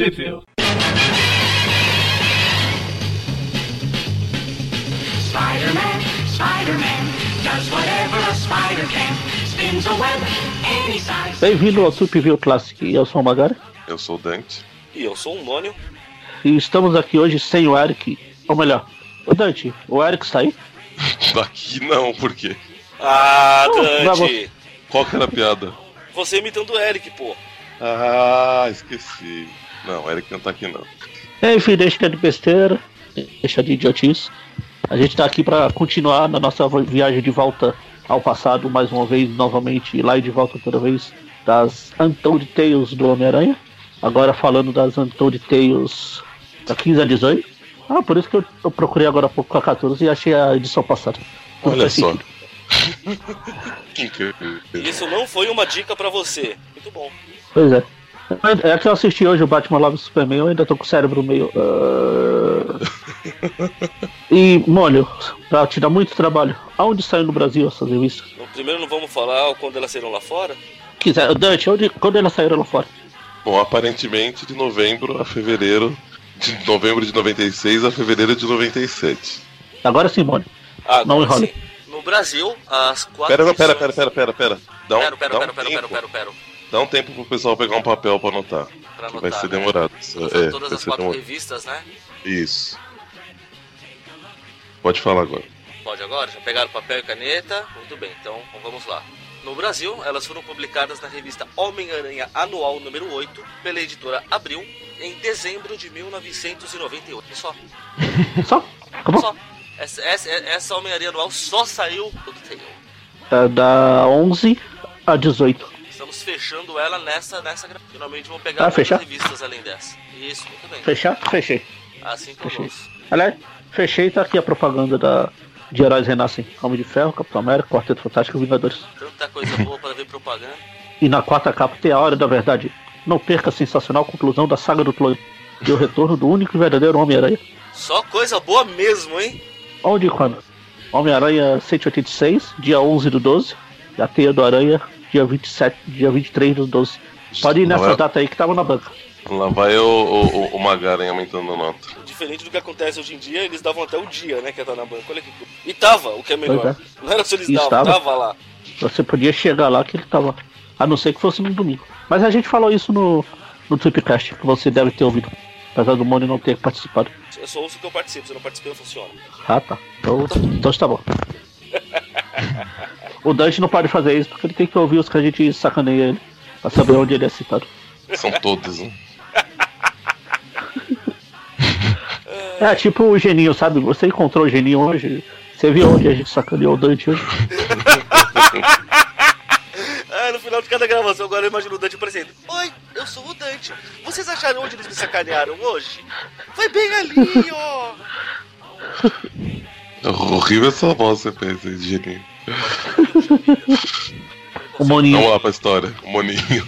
Sheffield. Spider-Man, Spider-Man, does whatever a spider can. Spins a web any size. Bem-vindo ao Trip Classic. Eu sou o Magari. Eu sou o Dante. E eu sou um Mônio. E estamos aqui hoje sem o Eric. Ou melhor, o Dante, o Eric está aí? Aqui não, por quê? Ah, Dante! Qual que era a piada? Você imitando o Eric, pô. Ah, esqueci. Não, Eric não tá aqui não. Enfim, deixa de besteira, deixa de idiotice. A gente tá aqui para continuar na nossa viagem de volta ao passado, mais uma vez, novamente, e lá e de volta toda vez, das Untold Tales do Homem-Aranha. Agora falando das Untold Tales da 15 a 18. Ah, por isso que eu, eu procurei agora há pouco a 14 e achei a edição passada. Tudo Olha só. Isso não foi uma dica pra você. Muito bom. Pois é. É que eu assisti hoje o Batman Love Superman, eu ainda tô com o cérebro meio. ah. E, Mônio, pra te dar muito trabalho, aonde saiu no Brasil essas revistas? Primeiro não vamos falar quando elas serão lá fora? Quiser, Dante, onde, quando elas saíram lá fora? Bom, aparentemente de novembro a fevereiro. De novembro de 96 a fevereiro de 97. Agora sim, Mônio. Ah, Não sim. No Brasil, as quatro. Pera, pera, edições- pera, pera, pera, pera. Dá um, Pera, pera, dá um pera, pera, tempo, pera, pera, pera. Dá um tempo pro pessoal pegar um papel pra anotar. Pra que anotar, vai ser né? demorado. Todas, É, todas vai as ser quatro demorado. revistas, né? Isso. Pode falar agora. Pode agora? Já pegaram papel e caneta? Muito bem, então vamos lá. No Brasil, elas foram publicadas na revista Homem-Aranha Anual número 8, pela editora Abril, em dezembro de 1998. E só, Só? Acabou? só. Essa, essa, essa Homem-Aranha Anual só saiu do Tale. É da 11 a 18. Estamos fechando ela nessa, nessa Finalmente vamos pegar Ah, fechar? revistas além dessa. Isso, muito bem. Fechar? Fechei. Assim eu Fechei. gosto. Aliás, fechei tá aqui a propaganda da, de Heróis Renascem. Homem de Ferro, Capitão América, Quarteto Fantástico e Vingadores. Tanta coisa boa para ver propaganda. E na quarta capa tem a hora da verdade. Não perca a sensacional conclusão da saga do clone. E o retorno do único e verdadeiro Homem-Aranha. Só coisa boa mesmo, hein? Onde e quando? Homem-Aranha 186, dia 11 do 12. E a Teia do Aranha, dia 27, dia 23 do 12. Pode ir Não nessa é- data aí que tava na banca. Lá vai o, o, o- Magaren aumentando a nota. Diferente do que acontece hoje em dia, eles davam até o dia, né, que ia estar na banca. Olha que. E tava, o que é melhor. Pois Não era só eles davam, estava. tava lá. Você podia chegar lá que ele tava. A não ser que fosse no domingo. Mas a gente falou isso no, no Tripcast, que você deve ter ouvido. Apesar do Mônio não ter participado. Eu só ouço que eu participo, se eu não participei não funciona. Ah, tá. Então, então está bom. O Dante não pode fazer isso porque ele tem que ouvir os que a gente sacaneia ele. Pra saber onde ele é citado. São todos, né? É tipo o Geninho, sabe? Você encontrou o Geninho hoje? Você viu onde a gente sacaneou o Dante hoje? Ah, no final de cada gravação, agora eu imagino o Dante aparecendo. Oi, eu sou o Dante. Vocês acharam onde eles me sacanearam hoje? Foi bem ali, ó. É horrível essa voz que você fez geninho. O Moninho. Vamos lá pra história, o Moninho.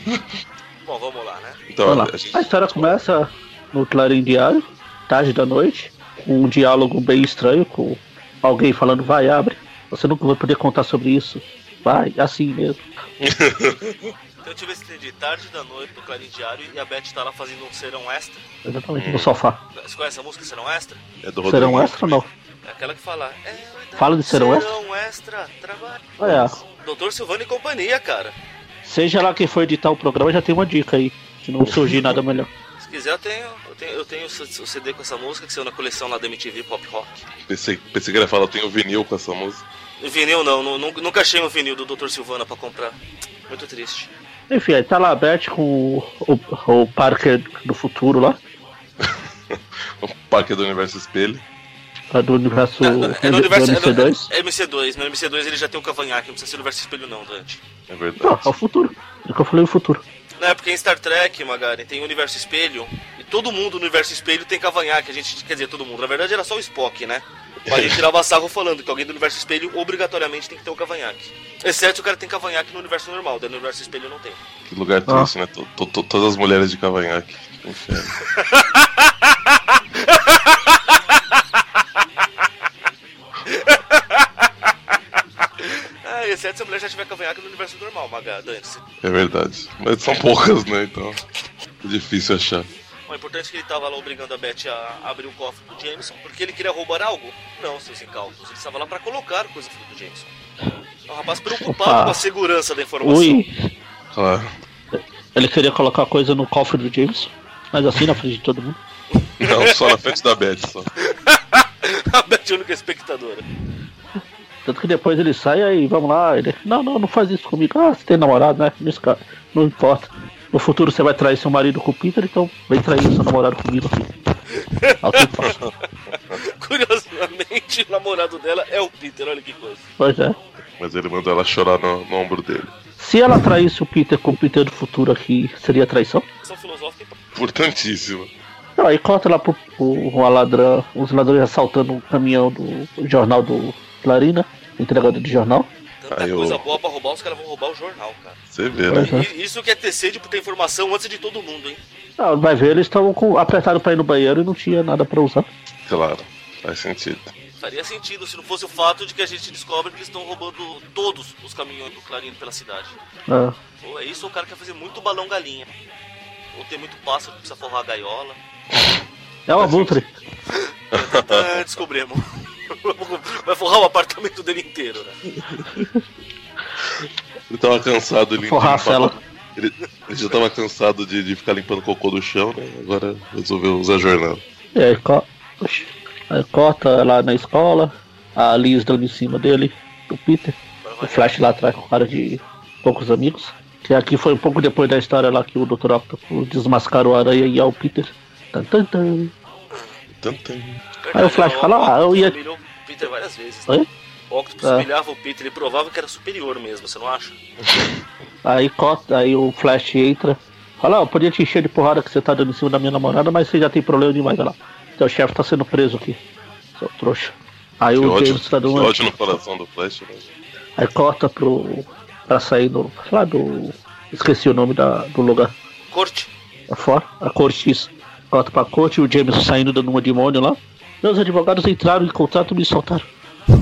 Bom, vamos lá, né? Então, Vamos lá. a gente- A história começa no Clarim Diário, tarde da noite, com um diálogo bem estranho, com alguém falando, vai, abre. Você nunca vai poder contar sobre isso. Vai, assim mesmo. Então eu tive esse entendi. Tarde da noite do Clarim Diário e a Beth tá lá fazendo um serão extra. Exatamente, no sofá. Você conhece a música Serão Extra? é do Serão Rodrigo. extra ou não? É aquela que fala. É, Fala de serão extra? Serão extra, trabalho. Olha, Doutor Silvano e companhia, cara. seja lá quem for editar o programa, já tem uma dica aí. Se não surgir nada melhor. Se quiser, eu tenho, eu tenho, eu tenho o CD com essa música que saiu na coleção lá da MTV Pop Rock. Pensei, pensei que ele ia falar, eu tenho vinil com essa música. Vinil não, nu- nunca achei um vinil do Dr. Silvana pra comprar. Muito triste. Enfim, aí tá lá a Beth com o, o, o Parker do futuro lá, O Parque do Universo Espelho. Lá do universo, É, é no universo do no- MC2. É, MC2, no MC2 ele já tem um cavanhaque, não precisa ser universo espelho não, Dante. É Não, verdade. é o futuro. É o que eu falei o futuro. Não, é porque em Star Trek, Magari, tem o universo espelho, e todo mundo no universo espelho tem cavanhaque, a gente, quer dizer, todo mundo, na verdade era só o Spock, né? Mas a gente tirava sarro falando que alguém do universo espelho obrigatoriamente tem que ter um cavanhaque. Exceto se o cara tem cavanhaque no universo normal, daí no universo espelho não tem. Que lugar triste, né? To- to- to- todas as mulheres de cavanhaque. Inferno. Ah, exceto se a mulher já tiver cavanhaque no universo normal, Maga, Dante. É verdade. Mas são poucas, né? Então. É difícil achar. O importante é que ele tava lá obrigando a Beth a abrir o cofre do Jameson, porque ele queria roubar algo? Não, seus incautos. Ele estava lá para colocar coisa do Jameson. É um rapaz preocupado Opa. com a segurança da informação. Ui, Claro. ele queria colocar coisa no cofre do James, mas assim na frente de todo mundo. Não, só na frente da Beth, só. a Beth é a única espectadora. Tanto que depois ele sai aí, vamos lá, ele, não, não, não faz isso comigo. Ah, você tem namorado, né? Não importa. No futuro você vai trair seu marido com o Peter, então vem trair seu namorado comigo aqui. Curiosamente, o namorado dela é o Peter, olha que coisa. Pois é. Mas ele mandou ela chorar no, no ombro dele. Se ela traísse o Peter com o Peter do futuro aqui, seria traição? São filosófica Importantíssimo. Não, aí corta lá pro, pro uma ladrão, os ladrões assaltando o caminhão do jornal do Clarina, entregador de jornal. Tanta Aí eu- coisa boa pra roubar, os caras vão roubar o jornal, cara. Você vê, né? Uhum. Isso que é ter sede por ter informação antes de todo mundo, hein? Ah, vai ver, eles estavam com- apertados pra ir no banheiro e não tinha nada pra usar. Claro. Faz sentido. Faria sentido se não fosse o fato de que a gente descobre que eles estão roubando todos os caminhões do Clarino pela cidade. Ah, Ou é isso ou o cara quer fazer muito balão galinha. Ou tem muito pássaro que precisa forrar a gaiola. é uma abutre. Ah, descobrimos. Vai forrar o apartamento dele inteiro, né? Ele tava cansado de Forrar a limpar- cela. Ele, ele já tava cansado de, de ficar limpando cocô do chão, né? Agora resolveu usar jornal. E aí, co aí corta lá na escola, a Liz dando em cima dele, do Peter. O Flash lá atrás com cara de poucos amigos. Que aqui foi um pouco depois da história lá que o Dr. Octopus desmascara o Aranha e é o Peter. Tan, tan, tan. Aí o Flash fala, ah, eu ia- Humilhou o Peter várias vezes. né? Oi? O Octopus Ah. humilhava o Peter, ele provava que era superior mesmo, você não acha? Aí corta, aí o Flash entra. Fala, ó, eu podia te encher de porrada que você tá dando em cima da minha namorada, mas você já tem problema demais, olha lá. Seu chefe tá sendo preso aqui. Seu trouxa. Aí Que o ódio, James tá que dando. ódio no coração do Flash, né? Aí corta pro. pra sair do. lá do. Esqueci o nome da, do lugar. Corte. É fora, a corte isso. Corta pra corte e o James saindo dando uma demônio lá. Meus advogados entraram em contrato e me soltaram.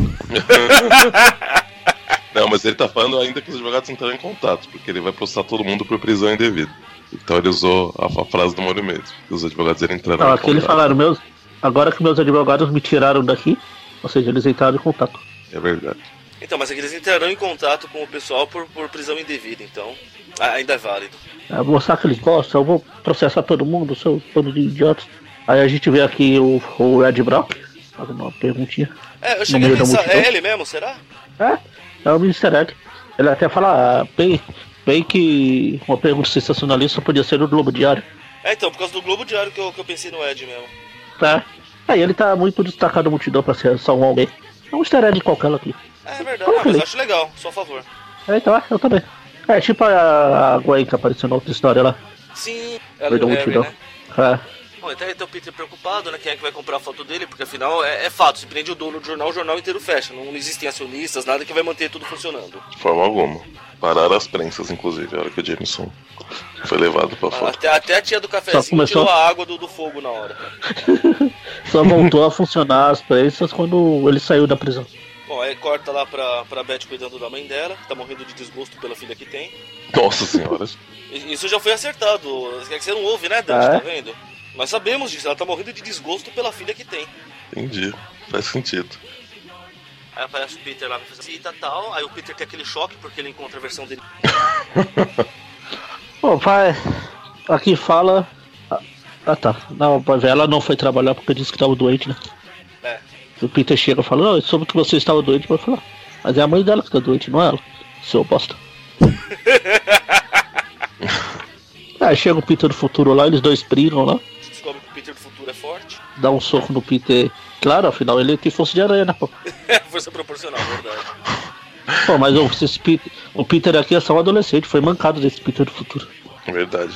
Não, mas ele tá falando ainda que os advogados entraram em contato, porque ele vai processar todo mundo por prisão indevida. Então ele usou a, a frase do Moro mesmo. que Os advogados entraram Não, em aqui eles contato. falaram, meus. Agora que meus advogados me tiraram daqui, ou seja, eles entraram em contato. É verdade. Então, mas aqui eles entrarão em contato com o pessoal por, por prisão indevida, então ah, ainda é válido. É, vou mostrar que eles gostam, eu vou processar todo mundo, seu bando de idiotas. Aí a gente vê aqui o, o Ed Brock fazendo uma perguntinha. É, eu cheguei a pensar, é ele mesmo, será? É, é o Mr. Egg. Ele até fala ah, bem, bem que uma pergunta sensacionalista podia ser do Globo Diário. É, então, por causa do Globo Diário que eu, que eu pensei no Ed mesmo. Tá? Aí ele tá muito destacado na multidão pra ser só um alguém. É um easter egg qualquer aqui. É, é verdade, ah, mas ele- acho legal, só a favor. É, então, é, eu também. É tipo a, a Gwen que apareceu na outra história lá. Sim, ela Foi e da o Harry, multidão. né? É. Bom, então tem o Peter preocupado, né? Quem é que vai comprar a foto dele? Porque afinal é, é fato, se prende o dono do jornal, o jornal inteiro fecha. Não existem acionistas, nada que vai manter tudo funcionando. De forma alguma. Pararam as prensas, inclusive, a hora que o Jameson foi levado pra fora. Até, até a tia do cafezinho começou- tirou a água do, do fogo na hora. Só voltou a funcionar as prensas quando ele saiu da prisão. Bom, aí corta lá pra, pra Beth cuidando da mãe dela, que tá morrendo de desgosto pela filha que tem. Nossa senhora. Isso já foi acertado. É que você não ouve, né, Dante? Ah, é? Tá vendo? Nós sabemos disso, ela tá morrendo de desgosto pela filha que tem. Entendi. Faz sentido. Aí aparece o Peter lá, vai fazer cita e tal. Aí o Peter tem aquele choque porque ele encontra a versão dele. Bom, pai, aqui fala. Ah, tá. Não, ela não foi trabalhar porque disse que estava doente, né? É. O Peter chega e fala, não, eu soube que você estava doente, vai falar. Mas é a mãe dela que tá doente, não é ela. Seu bosta. Aí chega o Peter do futuro lá, eles dois brigam lá, descobre que o Peter do futuro é forte. dá um soco no Peter. Claro, afinal ele tem força de aranha, né, pô? Força proporcional, verdade. Pô, mas o, esse Peter, o Peter aqui é só um adolescente, foi mancado desse Peter do futuro. É verdade.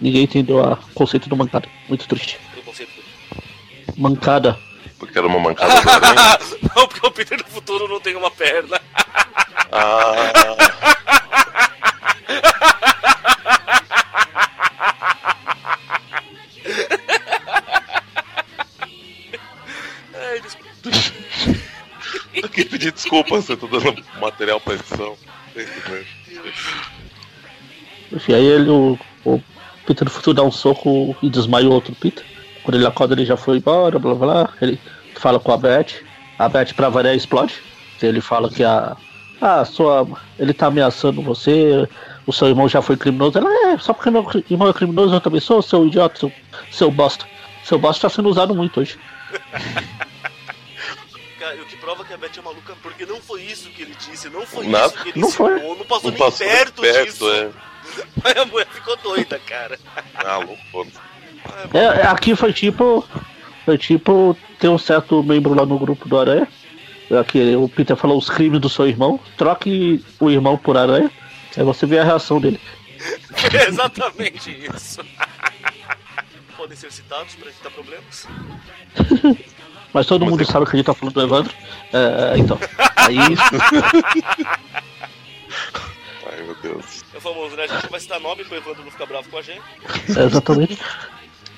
Ninguém entendeu o conceito do mancada. Muito triste. Do conceito do... Mancada. Porque era uma mancada aranha. não, porque o Peter do futuro não tem uma perna. Ah, queria pedir desculpa se eu tô dando material pra edição. Que. Enfim, aí ele, o, o, Peter do futuro dá um soco e desmaia o outro Peter. Quando ele acorda, ele já foi embora, blá blá blá. Ele fala com a Beth. A Beth, pra variar, explode. Ele fala que a. Ah, sua. Ele tá ameaçando você. O seu irmão já foi criminoso. Ela é, só porque meu irmão é criminoso, eu também sou, seu idiota, seu, seu bosta. Seu bosta tá sendo usado muito hoje. Cara, o que prova que a Beth é maluca, porque não foi isso que ele disse, não foi Nada. isso que ele Não foi. não passou Não nem passou perto, perto, disso. é. Aí a mulher ficou doida, cara. Ah, louco. É, é, aqui foi tipo. Foi tipo. Tem um certo membro lá no grupo do Aranha. Aqui, o Peter falou os crimes do seu irmão. Troque o irmão por Aranha. Aí você vê a reação dele. É exatamente isso. Podem ser citados para evitar problemas. Mas todo Mas mundo é- sabe que a gente tá falando do Evandro. É, então. Aí. Ai, meu Deus. É famoso, né? A gente vai citar nome pro Evandro não ficar bravo com a gente. é, exatamente.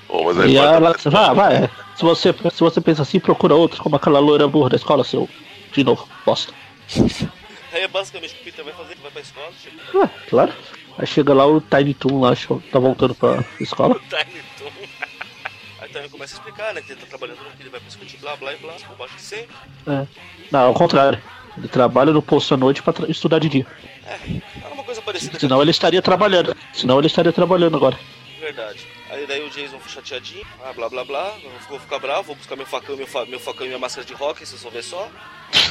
Oh, mas aí E pode- ela. Vai, vai. Se você, se você pensa assim, procura outro, como aquela loira burra da escola, seu. De novo, bosta. Aí é basicamente o que o Peter vai fazer, ele vai pra escola, chega Ué, claro. Aí chega lá o Tiny Toon lá, acho, tá voltando pra escola. no Tiny Toon. Também começa a explicar, né? Que ele tá trabalhando no que ele vai pra discutir blá blá e blá, por baixo de sempre. É. Não, ao contrário. Ele trabalha no posto à noite pra estudar de dia. É uma coisa parecida Senão ele estaria trabalhando. Senão ele estaria trabalhando agora. Verdade. Aí daí o Jason foi chateadinho, ah, blá blá blá, eu vou ficar bravo, vou buscar meu facão, meu, fa meu facão e minha máscara de rock, vocês vão ver só.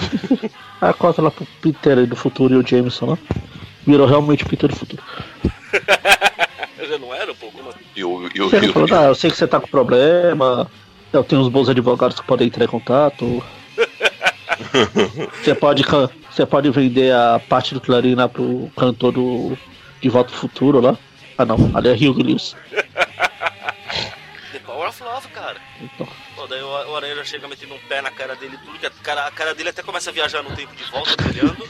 Aí corta lá pro Peter do futuro e o Jameson lá. Virou realmente o Peter do futuro. Eu já não era, pô, como assim? E o, e o, Chega e o- falando, ah, eu sei que você tá com problema. Eu tenho uns bons advogados que podem entrar em contato. Você pode, você pode vender a parte do Clarim lá pro cantor do De Volta ao Futuro lá. Ah não, ali é Hugh Lewis. The Power of Love, cara. Então, Pô, daí o, o Aranha já chega metendo um pé na cara dele e tudo, que a cara, a cara dele até começa a viajar no tempo de volta, brilhando.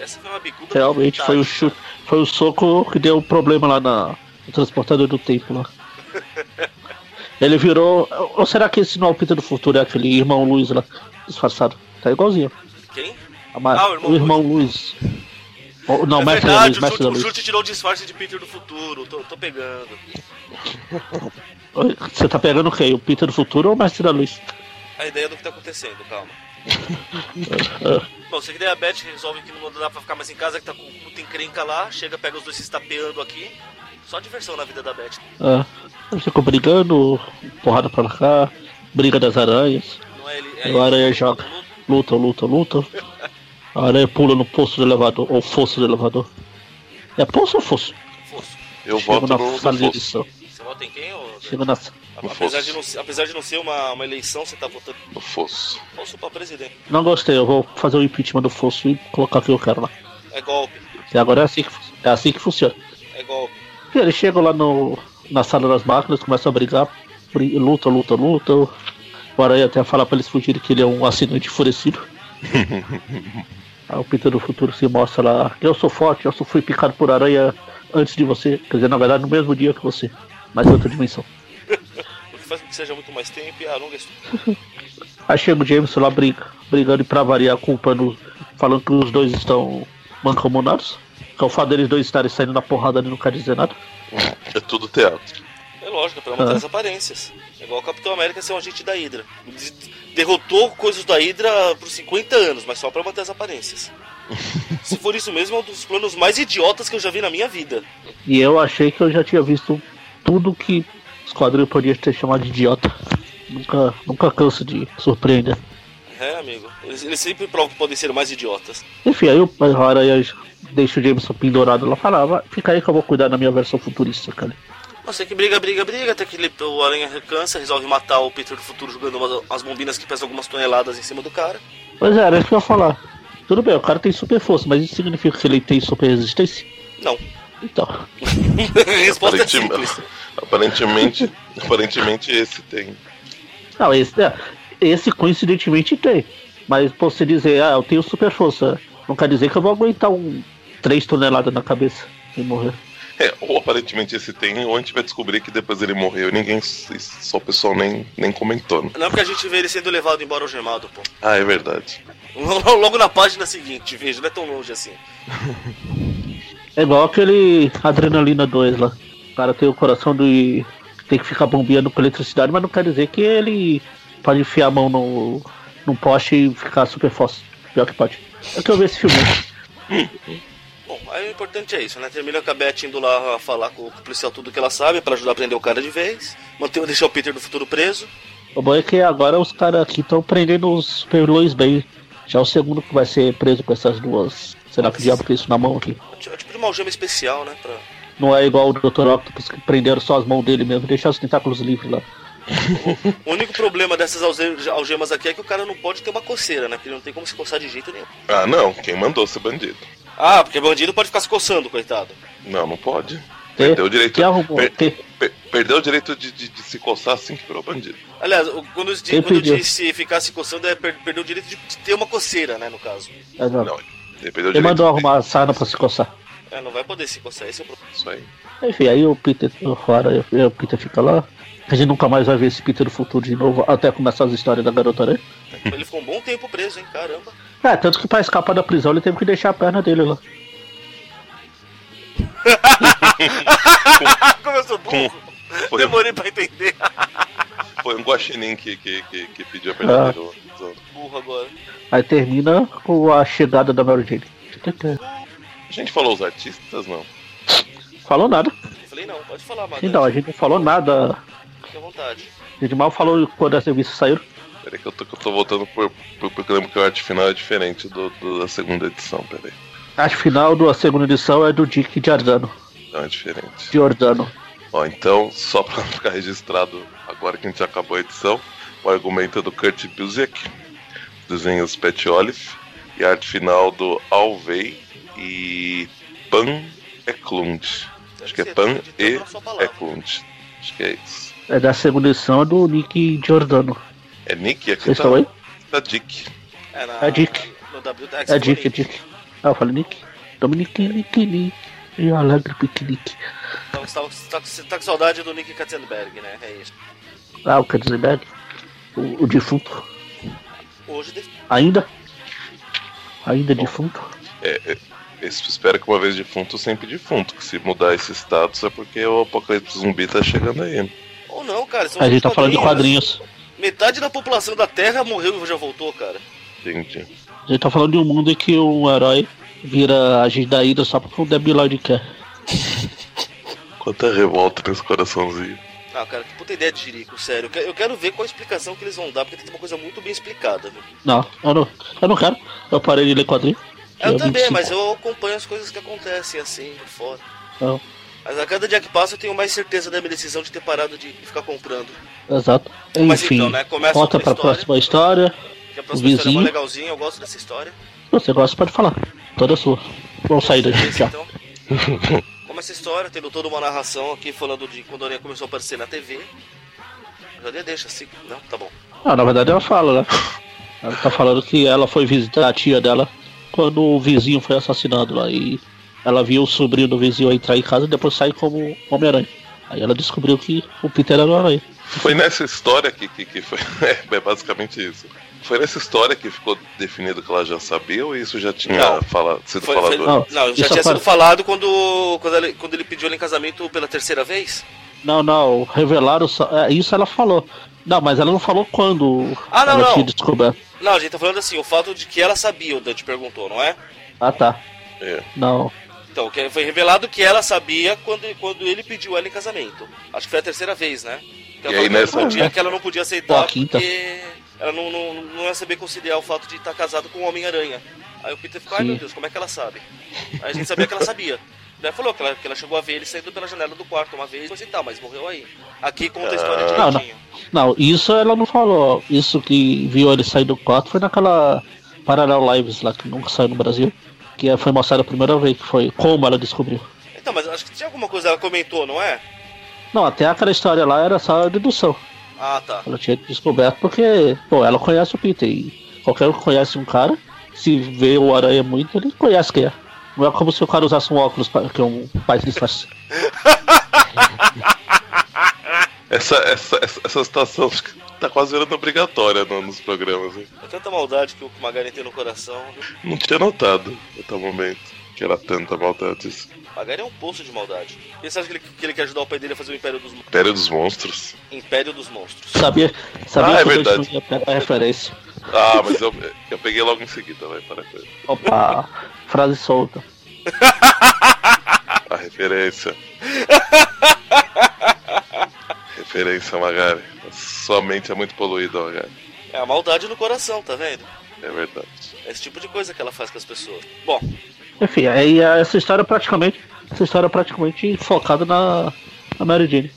Essa foi uma bicuda. realmente foi o chute, foi o soco que deu problema lá na, no transportador do tempo lá. Ele virou. Ou será que esse não é o Peter do futuro? É aquele irmão Luiz lá, disfarçado? Tá igualzinho. Quem? A ma- Ah, o irmão o irmão Luiz. Ou- Não, é mestre verdade, Luiz, o mestre Jute, o Luiz. Jute tirou o disfarce de Peter do futuro, tô, tô pegando. Você tá pegando quem? O Peter do futuro ou o mestre da Luiz? A ideia do que tá acontecendo, calma. Bom, sei que daí a Beth resolve que não dá pra ficar mais em casa, que tá com puta encrenca lá, chega, pega os dois se estapeando aqui. Só diversão na vida da Beth. ah. Eles ficam brigando, porrada pra cá, briga das aranhas. Não é ele. E o aranha joga. Luta, luta, luta. A aranha pula no poço do elevador, ou fosso do elevador. É poço ou fosso? Fosso. eu Chega voto na no, no Fosso. Vota em quem? Ou... Chega na. Apesar de, não, ser- apesar de não ser uma, uma eleição, você tá votando No Fosso. Fosso pra presidente. Não gostei, eu vou fazer o impeachment do fosso e colocar o que eu quero lá. É golpe, E agora é assim que, é assim que funciona. é golpe. E eles chegam lá no, na sala das máquinas, começam a brigar, bri- luta, luta, luta. O Aranha até fala pra eles fugirem que ele é um assinante enfurecido. Aí o Peter do futuro se mostra lá, eu sou forte, eu só fui picado por aranha antes de você. Quer dizer, na verdade, no mesmo dia que você, mas em outra dimensão. O que faz com que seja muito mais tempo e alonga isso. Aí chega o Jameson lá briga, brigando e pra variar, culpando, falando que os dois estão mancomunados. Que é o fato deles dois estarem saindo na porrada ali não quer dizer nada. É tudo teatro. É lógico, é pra manter Ah. as aparências. É igual o Capitão América ser um agente da Hydra. Derrotou coisas da Hydra por 50 anos, mas só pra manter as aparências. Se for isso mesmo, é um dos planos mais idiotas que eu já vi na minha vida. E eu achei que eu já tinha visto tudo que os quadrinhos podiam ter chamado de idiota. Nunca, nunca canso de surpreender. É, amigo. Eles, eles sempre provam que podem ser mais idiotas. Enfim, aí o Aranha deixa o Jameson pendurado lá falava, fica aí que eu vou cuidar da minha versão futurista, cara. Você que briga, briga, briga, até que ele- o Aranha cansa, resolve matar o Peter do futuro jogando umas, umas bombinas que pesam algumas toneladas em cima do cara. Pois é, era isso que eu ia falar. Tudo bem, o cara tem super força, mas isso significa que ele tem super resistência? Não. Então, Aparentemente, aparentemente, aparentemente esse tem. não, esse, é, esse coincidentemente tem. Mas pra você dizer, ah, eu tenho super força, não quer dizer que eu vou aguentar um 3 toneladas na cabeça e morrer. É, ou aparentemente esse tem, ou a gente vai descobrir que depois ele morreu e ninguém. Só o pessoal nem, nem comentou. Né? Não é porque a gente vê ele sendo levado embora algemado, pô. Ah, é verdade. Logo na página seguinte, veja, não é tão longe assim. É igual aquele Adrenalina 2 lá. O cara tem o coração de. tem que ficar bombeando com eletricidade, mas não quer dizer que ele pode enfiar a mão no, no poste e ficar super forte. Pior que pode. É que eu vi esse filme. Bom, aí o importante é isso, né? Termina a Beth indo lá falar com o policial tudo que ela sabe pra ajudar a prender o cara de vez. Manter, deixar o Peter do futuro preso. O bom é que agora os caras aqui estão prendendo os supervilões bem. Já o segundo que vai ser preso com essas duas. Será que o diabo tem isso na mão aqui? É tipo de uma algema especial, né? Pra... Não é igual o Dr. Octopus que prenderam só as mãos dele mesmo, deixaram os tentáculos livres lá. O único problema dessas alge- algemas aqui é que o cara não pode ter uma coceira, né? Porque ele não tem como se coçar de jeito nenhum. Ah, não. Quem mandou ser bandido? Ah, porque bandido pode ficar se coçando, coitado. Não, não pode. Perdeu o direito. per- per- perdeu o direito de, de- de se coçar assim que virou bandido. Aliás, quando eu, quando eu disse ficar se coçando é per perder o direito de ter uma coceira, né? No caso. É, não. Não, ele perdeu o Ele direito. mandou de- arrumar a sarna pra se coçar. É, não vai poder se coçar, esse é o problema. Isso aí. Enfim, aí o Peter fora, e o Peter fica lá. A gente nunca mais vai ver esse Peter do futuro de novo, até começar as histórias da garota né? Ele ficou um bom tempo preso, hein? Caramba. É, tanto que pra escapar da prisão ele teve que deixar a perna dele lá. Como eu sou burro. Foi, Demorei pra entender. foi um guaxinim que, que, que, que pediu a perda Ah. dele. Burro agora. Aí termina com a chegada da Mary Jane. A gente falou os artistas, não? Falou nada. Falei, não, pode falar. Então, a gente não falou nada. Fique à vontade. A gente mal falou quando as revistas saíram. Peraí que eu tô, que eu tô voltando por, por- porque eu lembro que a arte final é diferente do, do- da segunda edição, peraí. A final da segunda edição é do Dick Giordano. Não, é diferente. Giordano. Ó, então, só pra ficar registrado agora que a gente acabou a edição, o argumento é do Kurt Busiek, desenhos Pat Olive, e a arte final do Alvey e Pan Eklund. Acho que é Pan e. Eklund. Acho que é isso. É da segunda edição é do Nick Giordano. É Nick? Aqui Vocês tá, estão aí? tá Dick. É, na, É Dick. No é, É Dick, é Dick. Ah, eu falei Nick. Dominique, Nick, Nick. E alegre piquenique. Então, você, tá, você, tá, você tá com saudade do Nick Katzenberg, né? É isso. Ah, o Katzenberg. O, o defunto. Hoje, def- Ainda? Ainda defunto? É, é, espero que uma vez defunto, sempre defunto. Que se mudar esse status é porque o apocalipse zumbi tá chegando aí. ou não, cara. são A gente tá falando de quadrinhos. Metade da população da Terra morreu e já voltou, cara. Entendi. A gente tá falando de um mundo em que um herói vira agente da ida só porque o debilóide quer. Quanta revolta nesse coraçãozinho. Ah, cara, que puta ideia de Jirico, sério. Eu que- Eu quero ver qual a explicação que eles vão dar, porque tem que ter uma coisa muito bem explicada, viu? Não, eu não, eu não quero. Eu parei de ler quadrinho. Eu Dia também, 25. mas eu acompanho as coisas que acontecem assim, por fora. Não, Mas a cada dia que passa eu tenho mais certeza da minha decisão de ter parado de ficar comprando. exato. Mas Enfim, então, né, começa volta pra história. próxima história. Que a próxima história é vizinho. mó legalzinha, eu gosto dessa história. Você gosta, pode falar. Toda sua. Vamos sair daqui, tchau. então. Começa a história, tendo toda uma narração aqui falando de quando a Aranha começou a aparecer na TV. Já deixa assim. Não, tá bom. Ah, na verdade ela fala, né? Ela tá falando que ela foi visitar a tia dela quando o vizinho foi assassinado lá. E ela viu o sobrinho do vizinho entrar em casa e depois sair como Homem-Aranha. Aí ela descobriu que o Peter era o Aranha. Foi nessa história que, que, que foi. É, é basicamente isso. Foi nessa história que ficou definido que ela já sabia ou isso já tinha Não. fala, sido Foi- falado? foi- Não, não, já tinha apare- sido falado quando, quando, ele, quando ele pediu ela em casamento pela terceira vez. Não, não, revelaram só. É, isso ela falou. Não, mas ela não falou quando Ah, não, ela não. tinha descoberto. Não, a gente tá falando assim, o fato de que ela sabia, o Dante perguntou, não é? Ah tá. É. Não. Então, foi revelado que ela sabia quando, quando ele pediu ela em casamento. Acho que foi a terceira vez, né? Que ela E aí falou que, ela nessa- não podia, que ela não podia aceitar a quinta. porque ela não, não, não ia saber conciliar o fato de estar casado com o Homem-Aranha. Aí o Peter ficou, ai meu Deus, como é que ela sabe? Aí a gente sabia que ela sabia. Daí falou que ela, que ela chegou a ver ele saindo pela janela do quarto uma vez, coisa e tal, mas morreu aí. Aqui conta a história Ah. Não, direitinho. Não, isso ela não falou. Isso que viu ele sair do quarto foi naquela Parallel Lives lá que nunca saiu no Brasil. Que foi mostrada a primeira vez, que foi como ela descobriu. Então, mas acho que tinha alguma coisa ela comentou, não é? Não, até aquela história lá era só dedução. Ah, tá. Ela tinha descoberto porque, pô, ela conhece o Peter e qualquer um que conhece um cara, se vê o Aranha muito, ele conhece quem é. Não é como se o cara usasse um óculos pra- que um pai disfarce. Essa, essa, essa, essa situação acho que tá quase virando obrigatória no- nos programas. hein? É tanta maldade que o Magari tem no coração. viu? Não tinha notado até o momento. que era tanta maldade. Magari é um poço de maldade. E você acha que ele, que ele quer ajudar o pai dele a fazer o Império dos, Império dos Monstros. Império dos Monstros? Sabia, sabia Ah, é que eu verdade. ia pegar a referência. Ah, mas eu, eu peguei logo em seguida, vai, para com isso. Opa, frase solta. A referência. referência, Magari. Sua mente é muito poluída, Magari. É a maldade no coração, tá vendo? É verdade. É esse tipo de coisa que ela faz com as pessoas. Bom, Enfim, aí essa história praticamente. Essa história é praticamente focada na, na Mary Jane.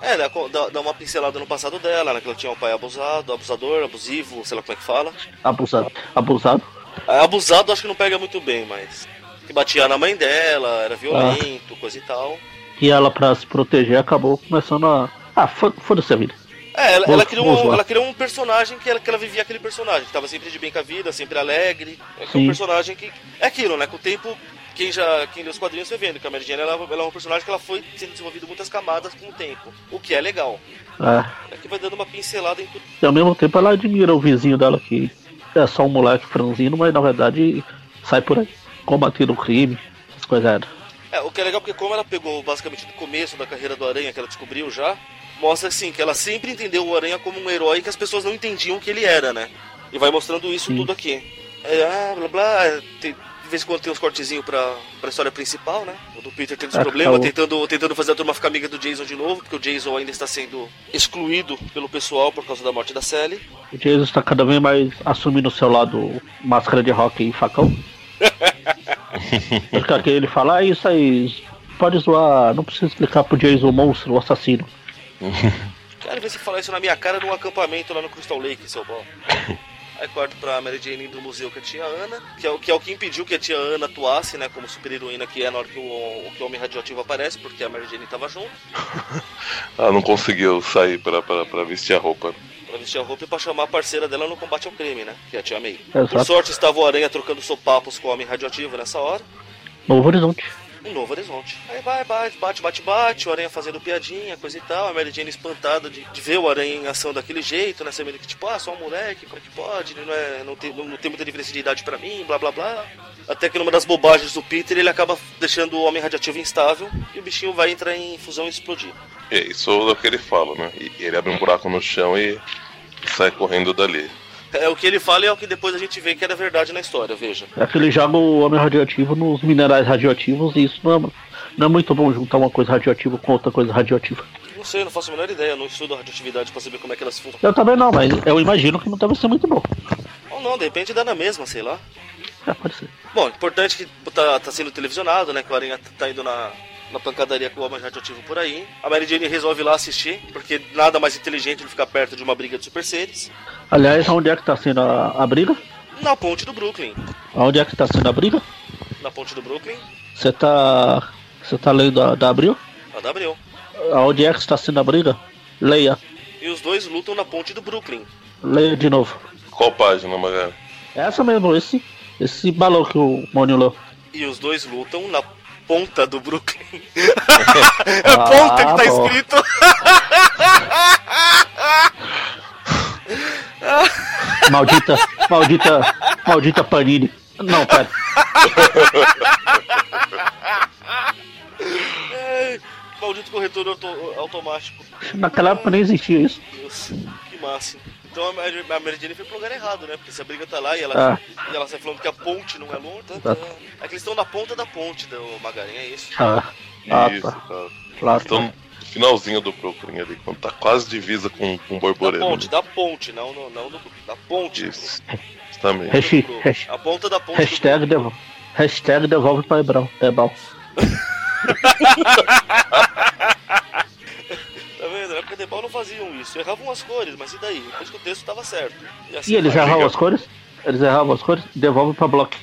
é, dá, dá- dá uma pincelada no passado dela, né? Que ela tinha um pai abusado, abusador, abusivo, sei lá como é que fala. Abusado. Abusado. Ah, Abusado acho que não pega muito bem, mas. Que batia na mãe dela, era violento, coisa e tal. E ela, pra se proteger, acabou começando a. Ah, fo- foda-se a vida. É, ela, ela criou, um, ela criou um personagem que ela, que ela vivia aquele personagem, que tava sempre de bem com a vida, sempre alegre. É é um personagem que. É aquilo, né? Com o tempo, quem já. Quem lê os quadrinhos vai vendo que a Mary Jane ela, ela é um personagem que ela foi sendo desenvolvido muitas camadas com o tempo. O que é legal. É. Aqui vai dando uma pincelada em tudo. E ao mesmo tempo ela admira o vizinho dela que é só um moleque franzino, mas na verdade sai por aí, combatendo o crime, essas coisas. É, o que é legal porque como ela pegou basicamente do começo da carreira do Aranha, que ela descobriu já, mostra assim, que ela sempre entendeu o Aranha como um herói que as pessoas não entendiam o que ele era, né? E vai mostrando isso Sim. tudo aqui. É, ah, blá blá, tem- de vez em quando tem uns cortezinhos pra, pra história principal, né? O do Peter tendo Ah, problema, tá o- tentando, tentando fazer a turma ficar amiga do Jason de novo, porque o Jason ainda está sendo excluído pelo pessoal por causa da morte da Sally. O Jesus está cada vez mais assumindo o seu lado máscara de rock e facão. Porque ele fala, ah, isso aí, pode zoar, não precisa explicar pro Jason o monstro, o assassino. Cara, se falar isso na minha cara num acampamento lá no Crystal Lake, seu bom. Aí corta pra Mary Jane no museu com a tia Ana, que é, o, que é o que impediu que a tia Ana atuasse, né, como super heroína que é na hora que o, o que o Homem Radioativo aparece, porque a Mary Jane tava junto, Ela não conseguiu sair pra, pra, pra vestir a roupa. pra vestir a roupa e pra chamar a parceira dela no combate ao crime, né, que é a tia May. Por Exato. sorte estava o Aranha trocando sopapos com o Homem Radioativo nessa hora. Novo Horizonte. Um novo horizonte. Aí vai, bate, bate, bate, bate, o Aranha fazendo piadinha, coisa e tal, a Mary Jane espantada de, de ver o Aranha em ação daquele jeito, né? Sabendo que, tipo, ah, só um moleque, como é que pode? Ele não, é, não, tem, não, não tem muita diferença de idade pra mim, blá blá blá. Até que numa das bobagens do Peter, ele acaba deixando o Homem Radioativo instável e o bichinho vai entrar em fusão e explodir. É isso é o que ele fala, né? E ele abre um buraco no chão e sai correndo dali. É o que ele fala e é o que depois a gente vê que era verdade na história, veja. É que ele joga o homem radioativo nos minerais radioativos e isso não é, não é muito bom juntar uma coisa radioativa com outra coisa radioativa. Não sei, não faço a menor ideia, não estudo a radioatividade pra saber como é que elas funcionam. Eu também não, mas eu imagino que não deve ser muito bom. Ou não, de repente dá na mesma, sei lá. É, pode ser. Bom, importante que tá, tá sendo televisionado, né? Que o Aranha tá indo na, na pancadaria com o Homem Radioativo por aí. A Mary Jane resolve ir lá assistir, porque nada mais inteligente do que ficar perto de uma briga de super seres. Aliás, onde é que tá sendo a, a briga? Na ponte do Brooklyn. Onde é que tá sendo a briga? Na ponte do Brooklyn, Você tá. Você tá lendo a da Abril? a da Abril. Aonde é que está sendo a briga? Leia. E os dois lutam na ponte do Brooklyn. Leia de novo. Qual página, Magari? É essa mesmo, esse. Esse balão que o Mônio leu. E os dois lutam na ponta do Brooklyn. é ponta que tá bom. escrito. Maldita. maldita. Maldita Panini. Não, pera. Maldito corretor auto- automático. Naquela época nem existia isso. Deus, que máximo. Então a Mary, a Mary Jane foi pro lugar errado, né? Porque se a briga tá lá e ela, Ah. e ela sai falando que a ponte não é longe. Tá, Exato. É que eles estão na ponta da ponte do Magarin, é isso. Ah, ah Isso, tá. tá. Claro. Estão no finalzinho do Brooklyn ali, quando tá quase divisa com, com Da Borborema. ponte, da ponte, não, não, não do da ponte. Isso. Também. Hashtag, hashtag, A ponta da ponte. hashtag, devolve, hashtag devolve pra Hebrão. É. Do... Tá vendo? Na época de não faziam isso. Erravam as cores, mas e daí? Depois que o texto tava certo. assim E eles erravam as cores? Eles erravam as cores? Devolve pra Block.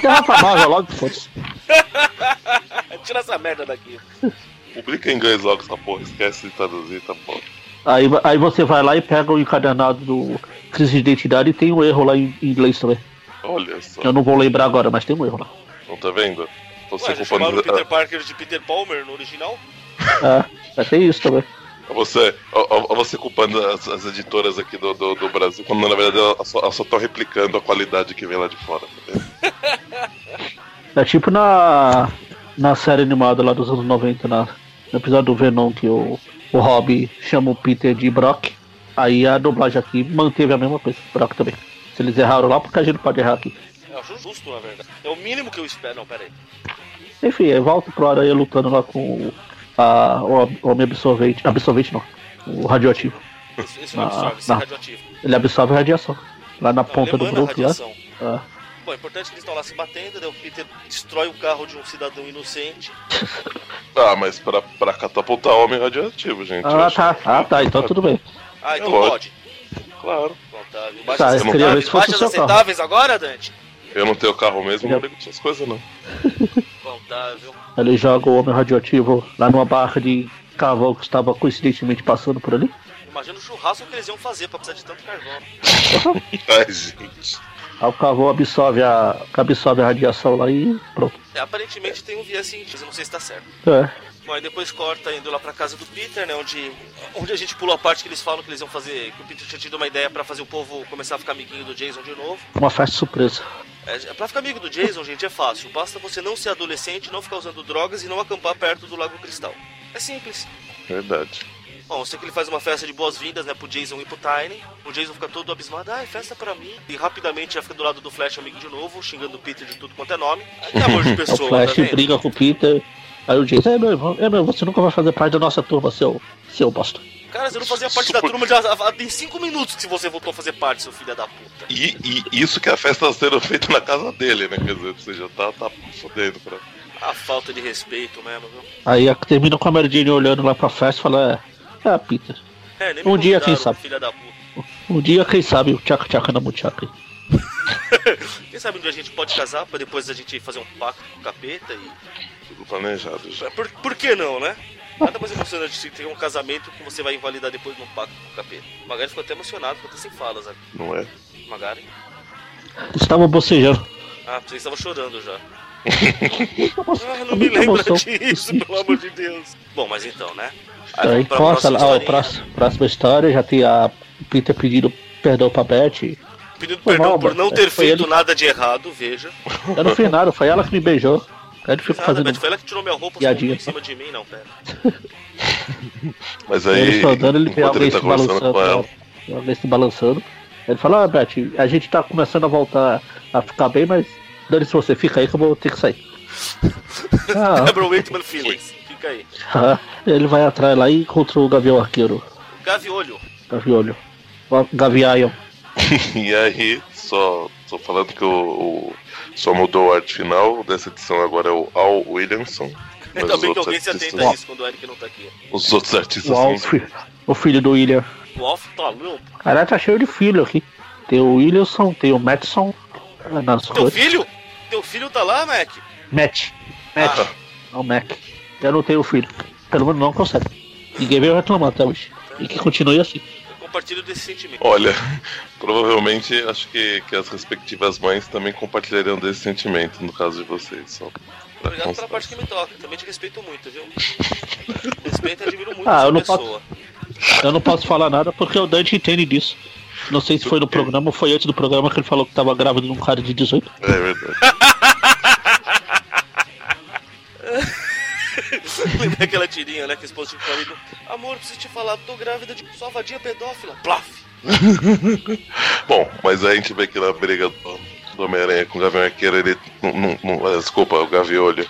Pra Marvel logo, foda-se. Tira essa merda daqui. Publica em inglês logo essa porra, esquece de traduzir, tá bom. Aí, aí você vai lá e pega o encadernado do crise de identidade e tem um erro lá em inglês também. Olha só, Eu não vou lembrar agora, mas tem um erro lá. não tá vendo? Você Ué, chamaram o culpando. Peter Parker de Peter Palmer no original? É, mas tem isso também. Você, você culpando as, as editoras aqui do, do, do Brasil, quando na verdade elas só, elas só estão replicando a qualidade que vem lá de fora. tá? É tipo na, na série animada lá dos anos 90, na, no episódio do Venom, que o, o Rob chama o Peter de Brock. Aí a dublagem aqui manteve a mesma coisa, Brock também. Se eles erraram lá, porque a gente pode errar aqui. Eu acho justo, na verdade. É o mínimo que eu espero. Não, pera aí. Enfim, aí volta pro Aranha lutando lá com o, a, o Homem Absorvente. Absorvente não, o radioativo. Isso, isso não Ah, absorve, é não. radioativo. Ele absorve a radiação. Lá na Não, ponta do grupo lá. Ah, Bom, é importante que eles estão lá se batendo, daí o Peter destrói o carro de um cidadão inocente. Ah, mas pra, pra catapultar homem radioativo, gente. Ah, tá. que- Ah, tá. Então tudo bem. Ah, então Pode. pode. Claro. Bom, tá? Tá, Baixas ver se aceitáveis, fosse o baixas seu carro. aceitáveis agora, Dante? Eu não tenho carro mesmo, não ligo essas coisas, não. Bom, tá, viu? Ele joga o homem radioativo lá numa barra de carvão que estava coincidentemente passando por ali. Imagina o churrasco que eles iam fazer pra precisar de tanto carvão. Ai, gente. Aí o carvão absorve a, absorve a radiação lá e pronto. É, aparentemente tem um viés científico, eu não sei se tá certo. É. Bom, aí depois corta indo lá pra casa do Peter, né? Onde, onde a gente pulou a parte que eles falam que eles iam fazer. Que o Peter tinha tido uma ideia pra fazer o povo começar a ficar amiguinho do Jason de novo. Uma festa surpresa. É, pra ficar amigo do Jason, gente, é fácil. Basta você não ser adolescente, não ficar usando drogas e não acampar perto do Lago Cristal. É simples. Verdade. Bom, eu sei que ele faz uma festa de boas-vindas, né, pro Jason e pro Tiny. O Jason fica todo abismado, ah, é festa pra mim. E rapidamente já fica do lado do Flash amigo de novo, xingando o Peter de tudo quanto é nome. É amor de Aí o pessoa, Flash tá briga com o Peter. Aí o Jason, é meu irmão, é meu, você nunca vai fazer parte da nossa turma, seu, seu bosta. Cara, você não fazia parte Super- da turma já há- tem cinco minutos que você voltou a fazer parte, seu filho da puta. E, e isso que a festa tá sendo feita na casa dele, né? Quer dizer, você já tá, tá fodendo pra. A falta de respeito mesmo, viu? Aí termina com a Mary Jane olhando lá pra festa e fala, é, é Peter, É, nem Um dia, quem sabe? Filha da puta. um dia, quem sabe, o tchaca tchaca na muchaca. Quem sabe um dia a gente pode casar pra depois a gente fazer um pacto com o capeta e. Tudo planejado já. Por, por que não, né? Nada mais emocionante de ter um casamento que você vai invalidar depois num pacto com o capeta. O Magari ficou até emocionado, ficou até sem falas, né? Não é? Magari? Estava bocejando. Ah, você estava chorando já. Ah, não me lembra emoção. disso, pelo amor de Deus. Bom, mas então, né? Aí vamos pra costa próxima lá, ó, próxima, próxima história, já tem a Peter pedindo perdão pra Beth. Pedindo Foi perdão mal, por não ter Foi feito ele- nada de errado, veja. Eu não fiz nada, foi ela que me beijou. Aí ele fica Nada, fazendo. Foi ela que tirou minha roupa Piadinha. em cima de mim, não, pera. Mas Aí aí, ele só andando, ele vê enquanto ele se tá conversando com ela, né? Se balançando. Ele fala, ah, Beth, a gente tá começando a voltar a ficar bem, mas dane-se você, fica aí que eu vou ter que sair. Ah, É Browaitman Feelings, fica aí. ele vai atrás lá e encontra o Gavião Arqueiro. Gaviolho. Gaviolho. O Gavião. E aí, só, só falando que o, o- só mudou a arte final dessa edição agora é o Al Williamson. Bem que outros alguém se artistas- atenta a isso quando o Eric não tá aqui. Os outros artistas O, são Alf, o filho do William. O Alf tá louco. Caralho, tá cheio de filho aqui. Tem o Williamson, tem o Mattson. Nas Teu cores. filho? Teu filho tá lá, Mac? Matt. Matt. Ah. Não, Mac. Eu não tenho filho. Pelo menos não consegue. Ninguém veio reclamar até hoje. E que continue assim. Eu compartilho desse sentimento. Olha, provavelmente acho que, que as respectivas mães também compartilhariam desse sentimento, no caso de vocês. Só Obrigado pela parte que me toca. Também te respeito muito, viu? Respeito e admiro muito Ah, a sua eu não pessoa. Eu não posso falar nada porque o Dante entende disso. Não sei se foi no programa ou foi antes do programa que ele falou que tava grávido de um cara de 18. É verdade. Lembra aquela tirinha, né? Que esse post tinha falado. Amor, preciso te falar, tô grávida de sua vadia pedófila. Plaf! Bom, mas aí a gente vê que na briga do, do Homem-Aranha com o Gavião Arqueiro, ele não, não, ah, Desculpa, o Gaviolho.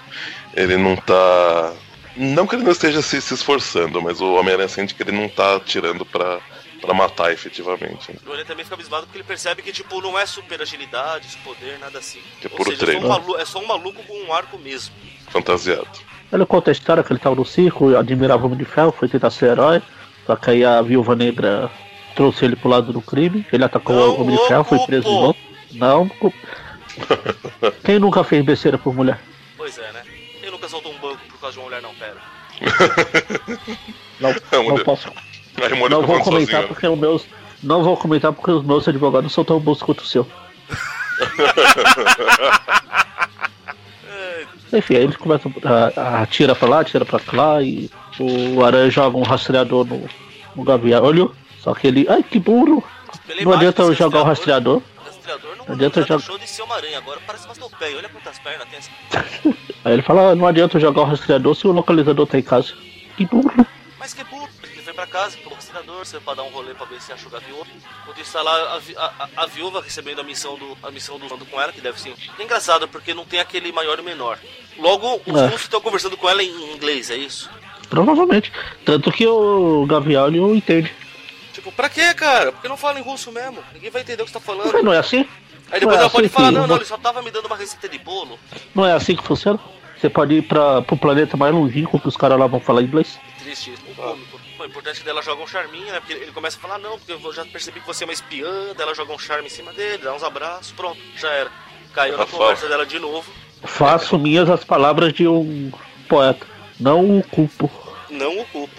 Ele não tá. Não que ele não esteja se, se esforçando, mas o Homem-Aranha sente que ele não tá atirando pra, pra matar efetivamente. né? O Aranha também fica abismado porque ele percebe que, tipo, não é super agilidade, poder, nada assim. Que é Ou puro seja, é só, treino. um é só um maluco com um arco mesmo. Fantasiado. Ele conta a história que ele tava no circo, admirava o Homem de Ferro, foi tentar ser herói. Só que aí a viúva negra trouxe ele pro lado do crime. Ele atacou Não o Homem de Ferro, foi preso de novo. Não. Quem nunca fez besteira por mulher? Pois é, né? Eu nunca soltou um banco por causa de uma mulher, não, pera. Não, É, não posso. Não vou falando comentar sozinho. porque os meus. Não vou comentar porque os meus advogados são tão bons quanto o seu. Enfim, aí eles começam a, a atira pra lá, atira pra lá e o Aranha joga um rastreador no, no gavião. Olha, só que ele. Ai que burro! Pela Não adianta eu jogar o rastreador. Rastreador não Não adianta jogar. deixou de ser uma aranha, agora parece uma topeia. Olha quantas pernas tem essa. Aí ele fala, "Ah, não adianta eu jogar o rastreador se o localizador tá em casa. Que burro. Mas que burro, ele foi pra casa, pelo rastreador, você pra dar um rolê pra ver se acha o gavião. Enquanto isso tá lá a, a- a- viúva recebendo a missão do a missão do com ela, que deve ser. É engraçado, porque não tem aquele maior e menor. Logo, os É. russos estão conversando com ela em inglês, é isso? Provavelmente. Tanto que o Gavião não entende. Tipo, pra quê, cara? Porque não fala em russo mesmo. Ninguém vai entender o que você tá falando. Mas não é assim? Aí depois Ué, ela pode assim falar, não, não, vou- ele só tava me dando uma receita de bolo. Não é assim que funciona? Você pode ir pra, pro planeta mais longínquo que os caras lá vão falar inglês. Triste um. Bom, o importante é que ela joga um charminho, né? Porque ele começa a falar, não, porque eu já percebi que você é uma espiã, ela joga um charme em cima dele, dá uns abraços, pronto, já era. Caiu na Ela conversa dela de novo. Faço minhas as palavras de um poeta. Não o culpo. Não o culpo.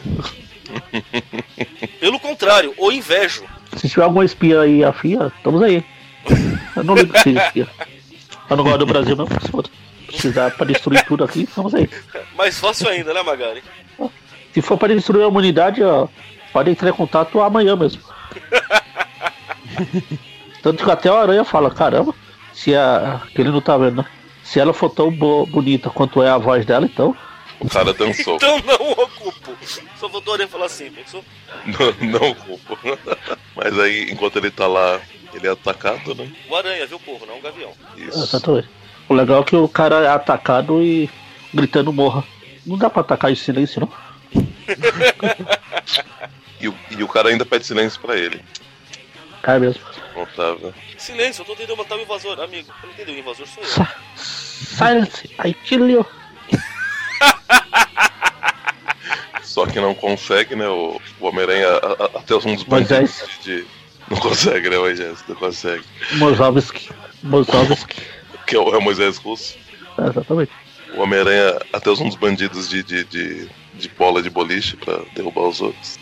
Pelo contrário, o invejo. Se tiver alguma espia aí afia, estamos aí. Eu não ligo que seja espia. Eu não gosto do Brasil não, se precisar pra destruir tudo aqui, estamos aí. Mais fácil ainda, né, Magari? Se for pra destruir a humanidade, ó, pode entrar em contato amanhã mesmo. Tanto que até a aranha fala, caramba, se a. que ele não tá vendo, né? Se ela for tão bo- bonita quanto é a voz dela, então. O cara dançou. Então não o culpo. Só voltou a falar assim, pensou? não, não culpo. Mas aí, enquanto ele tá lá, ele é atacado, né? O aranha, viu, povo, não o gavião. Isso. Exatamente. O legal é que o cara é atacado e gritando morra. Não dá pra atacar em silêncio, não? E, o, e o cara ainda pede silêncio pra ele. É mesmo. Otávio. Silêncio, eu tô tentando matar o invasor, amigo. Eu não entendeu, o invasor sou eu. Sa- Silence, I kill you. Só que não consegue, né? O, o Homem-Aranha, até um dos bandidos de, de- Não consegue, né, Moisés? Não consegue. Mozovski. Mozovski. Que é o, é o Moisés Russo. É, exatamente. O Homem-Aranha até usa uns bandidos de, de, de, de bola de boliche pra derrubar os outros.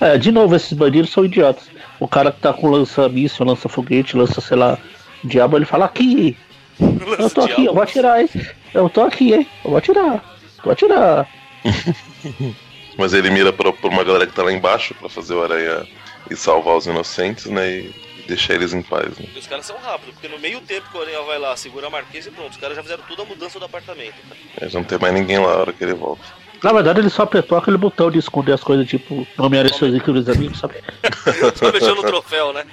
É, de novo, esses bandidos são idiotas. O cara que tá com lança-míssil, lança-foguete, lança, sei lá, diabo, ele fala aqui. Eu tô aqui, eu vou atirar, hein? Eu tô aqui, hein? Eu vou atirar. Vou atirar. Mas ele mira pra, pra uma galera que tá lá embaixo pra fazer o Aranha e salvar os inocentes, né? E deixar eles em paz, né? E os caras são rápidos, porque no meio tempo que o Aranha vai lá, segura a marquesa e pronto. Os caras já fizeram toda a mudança do apartamento. cara. Já não tem mais ninguém lá na hora que ele volta. Na verdade, ele só apertou aquele botão de esconder as coisas, tipo, e seus incríveis amigos, sabe? Só mexeu no troféu, né?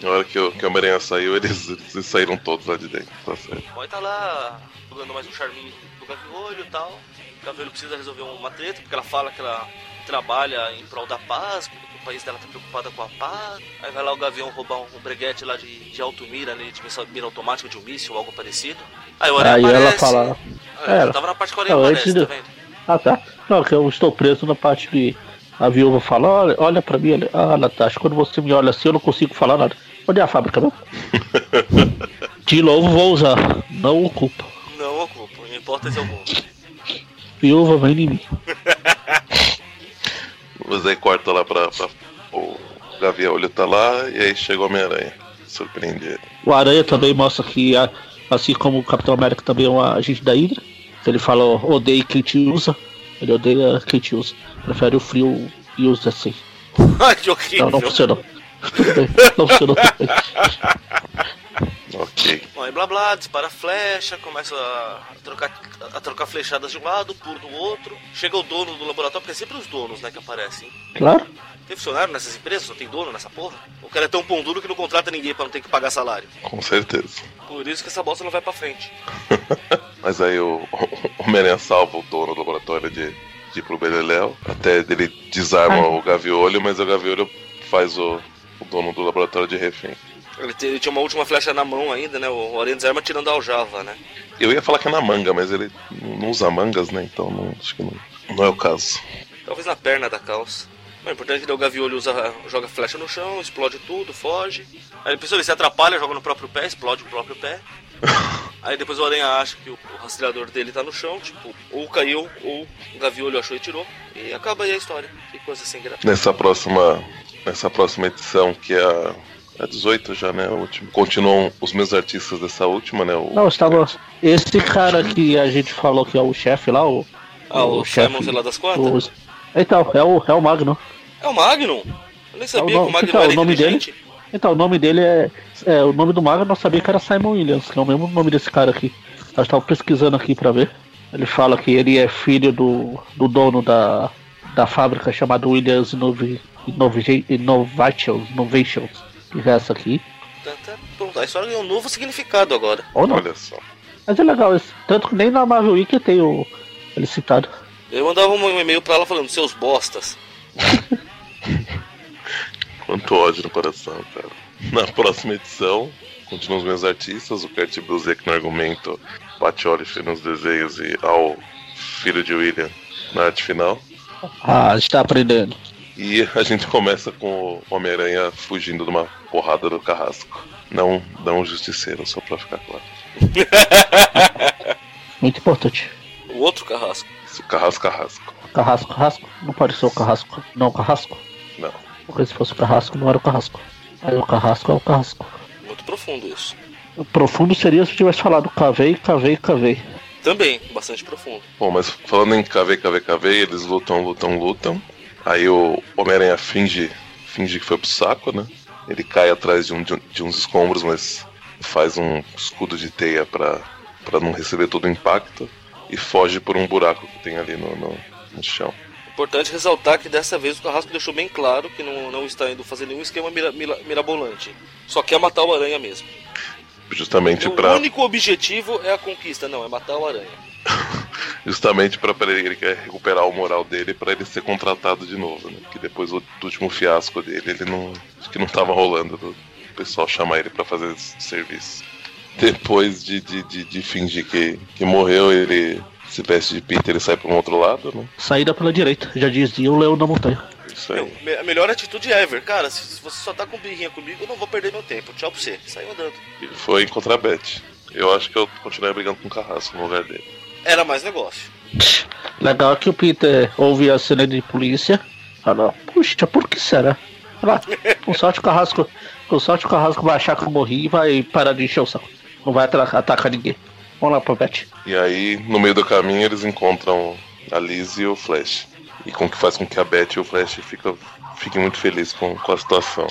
Na hora que o, que o Homem-Aranha saiu, eles, eles saíram todos lá de dentro, tá certo. O Boy tá lá jogando mais um charminho do Gaviolho e tal. O Gaviolho precisa resolver uma treta, porque ela fala que ela trabalha em prol da paz, que o país dela tá preocupada com a paz. Aí vai lá o Gavião roubar um, um breguete lá de, de alto mira, né, de missão- mira automática de um míssil ou algo parecido. Aí o Aranha Aí aparece. ela fala. Ah, eu tava na parte que o Aranha Não, aparece, antes tá de- vendo? Ah, tá. Não, que eu estou preso na parte que a viúva fala, olha, olha pra mim, olha- ah, Natasha, quando você me olha assim, eu não consigo falar nada. Onde é a fábrica, não? De novo vou usar. Não o culpo. Não ocupo, em hipótese alguma. Viúva, vem em mim. Mas aí corta lá pra, pra o Gavião, ele tá lá e aí chega o Homem-Aranha. Surpreende ele. O Aranha também mostra que, a- assim como o Capitão América também é um agente da Hydra, ele fala, odeia quem te usa. Ele odeia quem te usa. Prefere o frio e usa assim. Ai, que horrível. Não, não funcionou. Tudo bem, Não funcionou também. Ok. Bom, aí blá blá, dispara flecha, começa a trocar, a trocar flechadas de um lado, pulo do outro. Chega o dono do laboratório, porque é sempre os donos, né, que aparecem. Claro. Tem funcionário nessas empresas? Não tem dono nessa porra? O cara é tão pão duro que não contrata ninguém pra não ter que pagar salário. Com certeza. Por isso que essa bosta não vai pra frente. Mas aí o, o Homem-Aranha salva o dono do laboratório de, de ir pro Beleléu. Até ele desarma o Gaviolho, mas o Gaviolho faz o, o dono do laboratório de refém. Ele, te- ele tinha uma última flecha na mão ainda, né? O Aranha desarma tirando a aljava, né? Eu ia falar que é na manga, mas ele não não usa mangas, né? Então não, acho que não, não é o caso. Talvez na perna da calça. O importante é que o Gaviolho usa, joga flecha no chão, explode tudo, foge. Aí depois ele se atrapalha, joga no próprio pé, explode o próprio pé. Aí depois o Aranha acha que o, o rastreador dele tá no chão, tipo, ou caiu, ou o Gaviolho achou e tirou. E acaba aí a história. Que coisa sem graça. Nessa próxima, nessa próxima edição, que é a, a 18 já, né? A última. Continuam os mesmos artistas dessa última, né? O, Não, estava. Esse cara que a gente falou que é o chefe lá, o. Ah, o, Simon, sei lá das quantas? o- Então, é o, é o Magno. É o Magnum? Eu nem sabia É o que o nome- Magnum é era o nome dele? Então, o nome dele é. é o nome do mago eu não sabia que era Simon Williams, que é o mesmo nome desse cara aqui. Eu estava pesquisando aqui pra ver. Ele fala que ele é filho do, do dono da, da fábrica chamada Williams Innovi- Innovations, Innovations, que é essa aqui. Tá, tá, a história ganhou um novo significado agora. Olha só. Mas é legal isso. Tanto que nem na Marvel Wiki tem o, ele citado. Eu mandava um e-mail pra ela falando, seus bostas. Quanto ódio no coração, cara. Na próxima edição, continuam os meus artistas, o Kurt Busiek no argumento, Pat Oliver nos desenhos e ao filho de William na arte final. Ah, a gente tá aprendendo. E a gente começa com o Homem-Aranha fugindo de uma porrada do carrasco. Não, não um justiceiro, só pra ficar claro. Muito importante. O outro carrasco. Isso, carrasco, carrasco. Carrasco, carrasco? Não pode ser o carrasco. Não, o carrasco. Não. Porque se fosse o carrasco, não era o carrasco. Aí o carrasco é o carrasco. Muito profundo isso. O profundo seria se eu tivesse falado cavei, cavei, cavei. Também, bastante profundo. Bom, mas falando em KV, KV, KV, eles lutam, lutam, lutam. Aí o Homem-Aranha finge, finge que foi pro saco, né? Ele cai atrás de, um, de, um- de uns escombros, mas faz um escudo de teia pra, pra não receber todo o impacto. E foge por um buraco que tem ali no, no, no chão. Importante ressaltar que dessa vez o Carrasco deixou bem claro que não, não está indo fazer nenhum esquema mira- mira- mirabolante. Só quer matar o Aranha mesmo. Justamente o pra, único objetivo é a conquista, não, é matar o Aranha. justamente pra ele, quer recuperar o moral dele pra ele ser contratado de novo, né? Porque depois do, último fiasco dele, ele não. Acho que não tava rolando do pessoal chamar ele pra fazer esse serviço. Depois de, de, de, de fingir que, que morreu, ele se veste de Peter e sai pra um outro lado, né? Saída pela direita, já dizia o leão da montanha. Isso Meu, aí. me- a melhor atitude ever. Cara, se, se você só tá com birrinha comigo, eu não vou perder meu tempo. Tchau pra você. Saiu andando. Ele foi encontrar a Beth. Eu acho que eu continuei brigando com o Carrasco no lugar dele. Era mais negócio. Legal que o Peter ouve a cena de polícia. Fala, puxa, por que será? Fala, com sorte o carrasco. Com sorte o carrasco vai achar que eu morri e vai parar de encher o saco. Não vai atacar ninguém. Vamos lá Beth. E aí, no meio do caminho, eles encontram a Liz e o Flash. E com que faz com que a Beth e o Flash fica, fiquem muito felizes com, com a situação.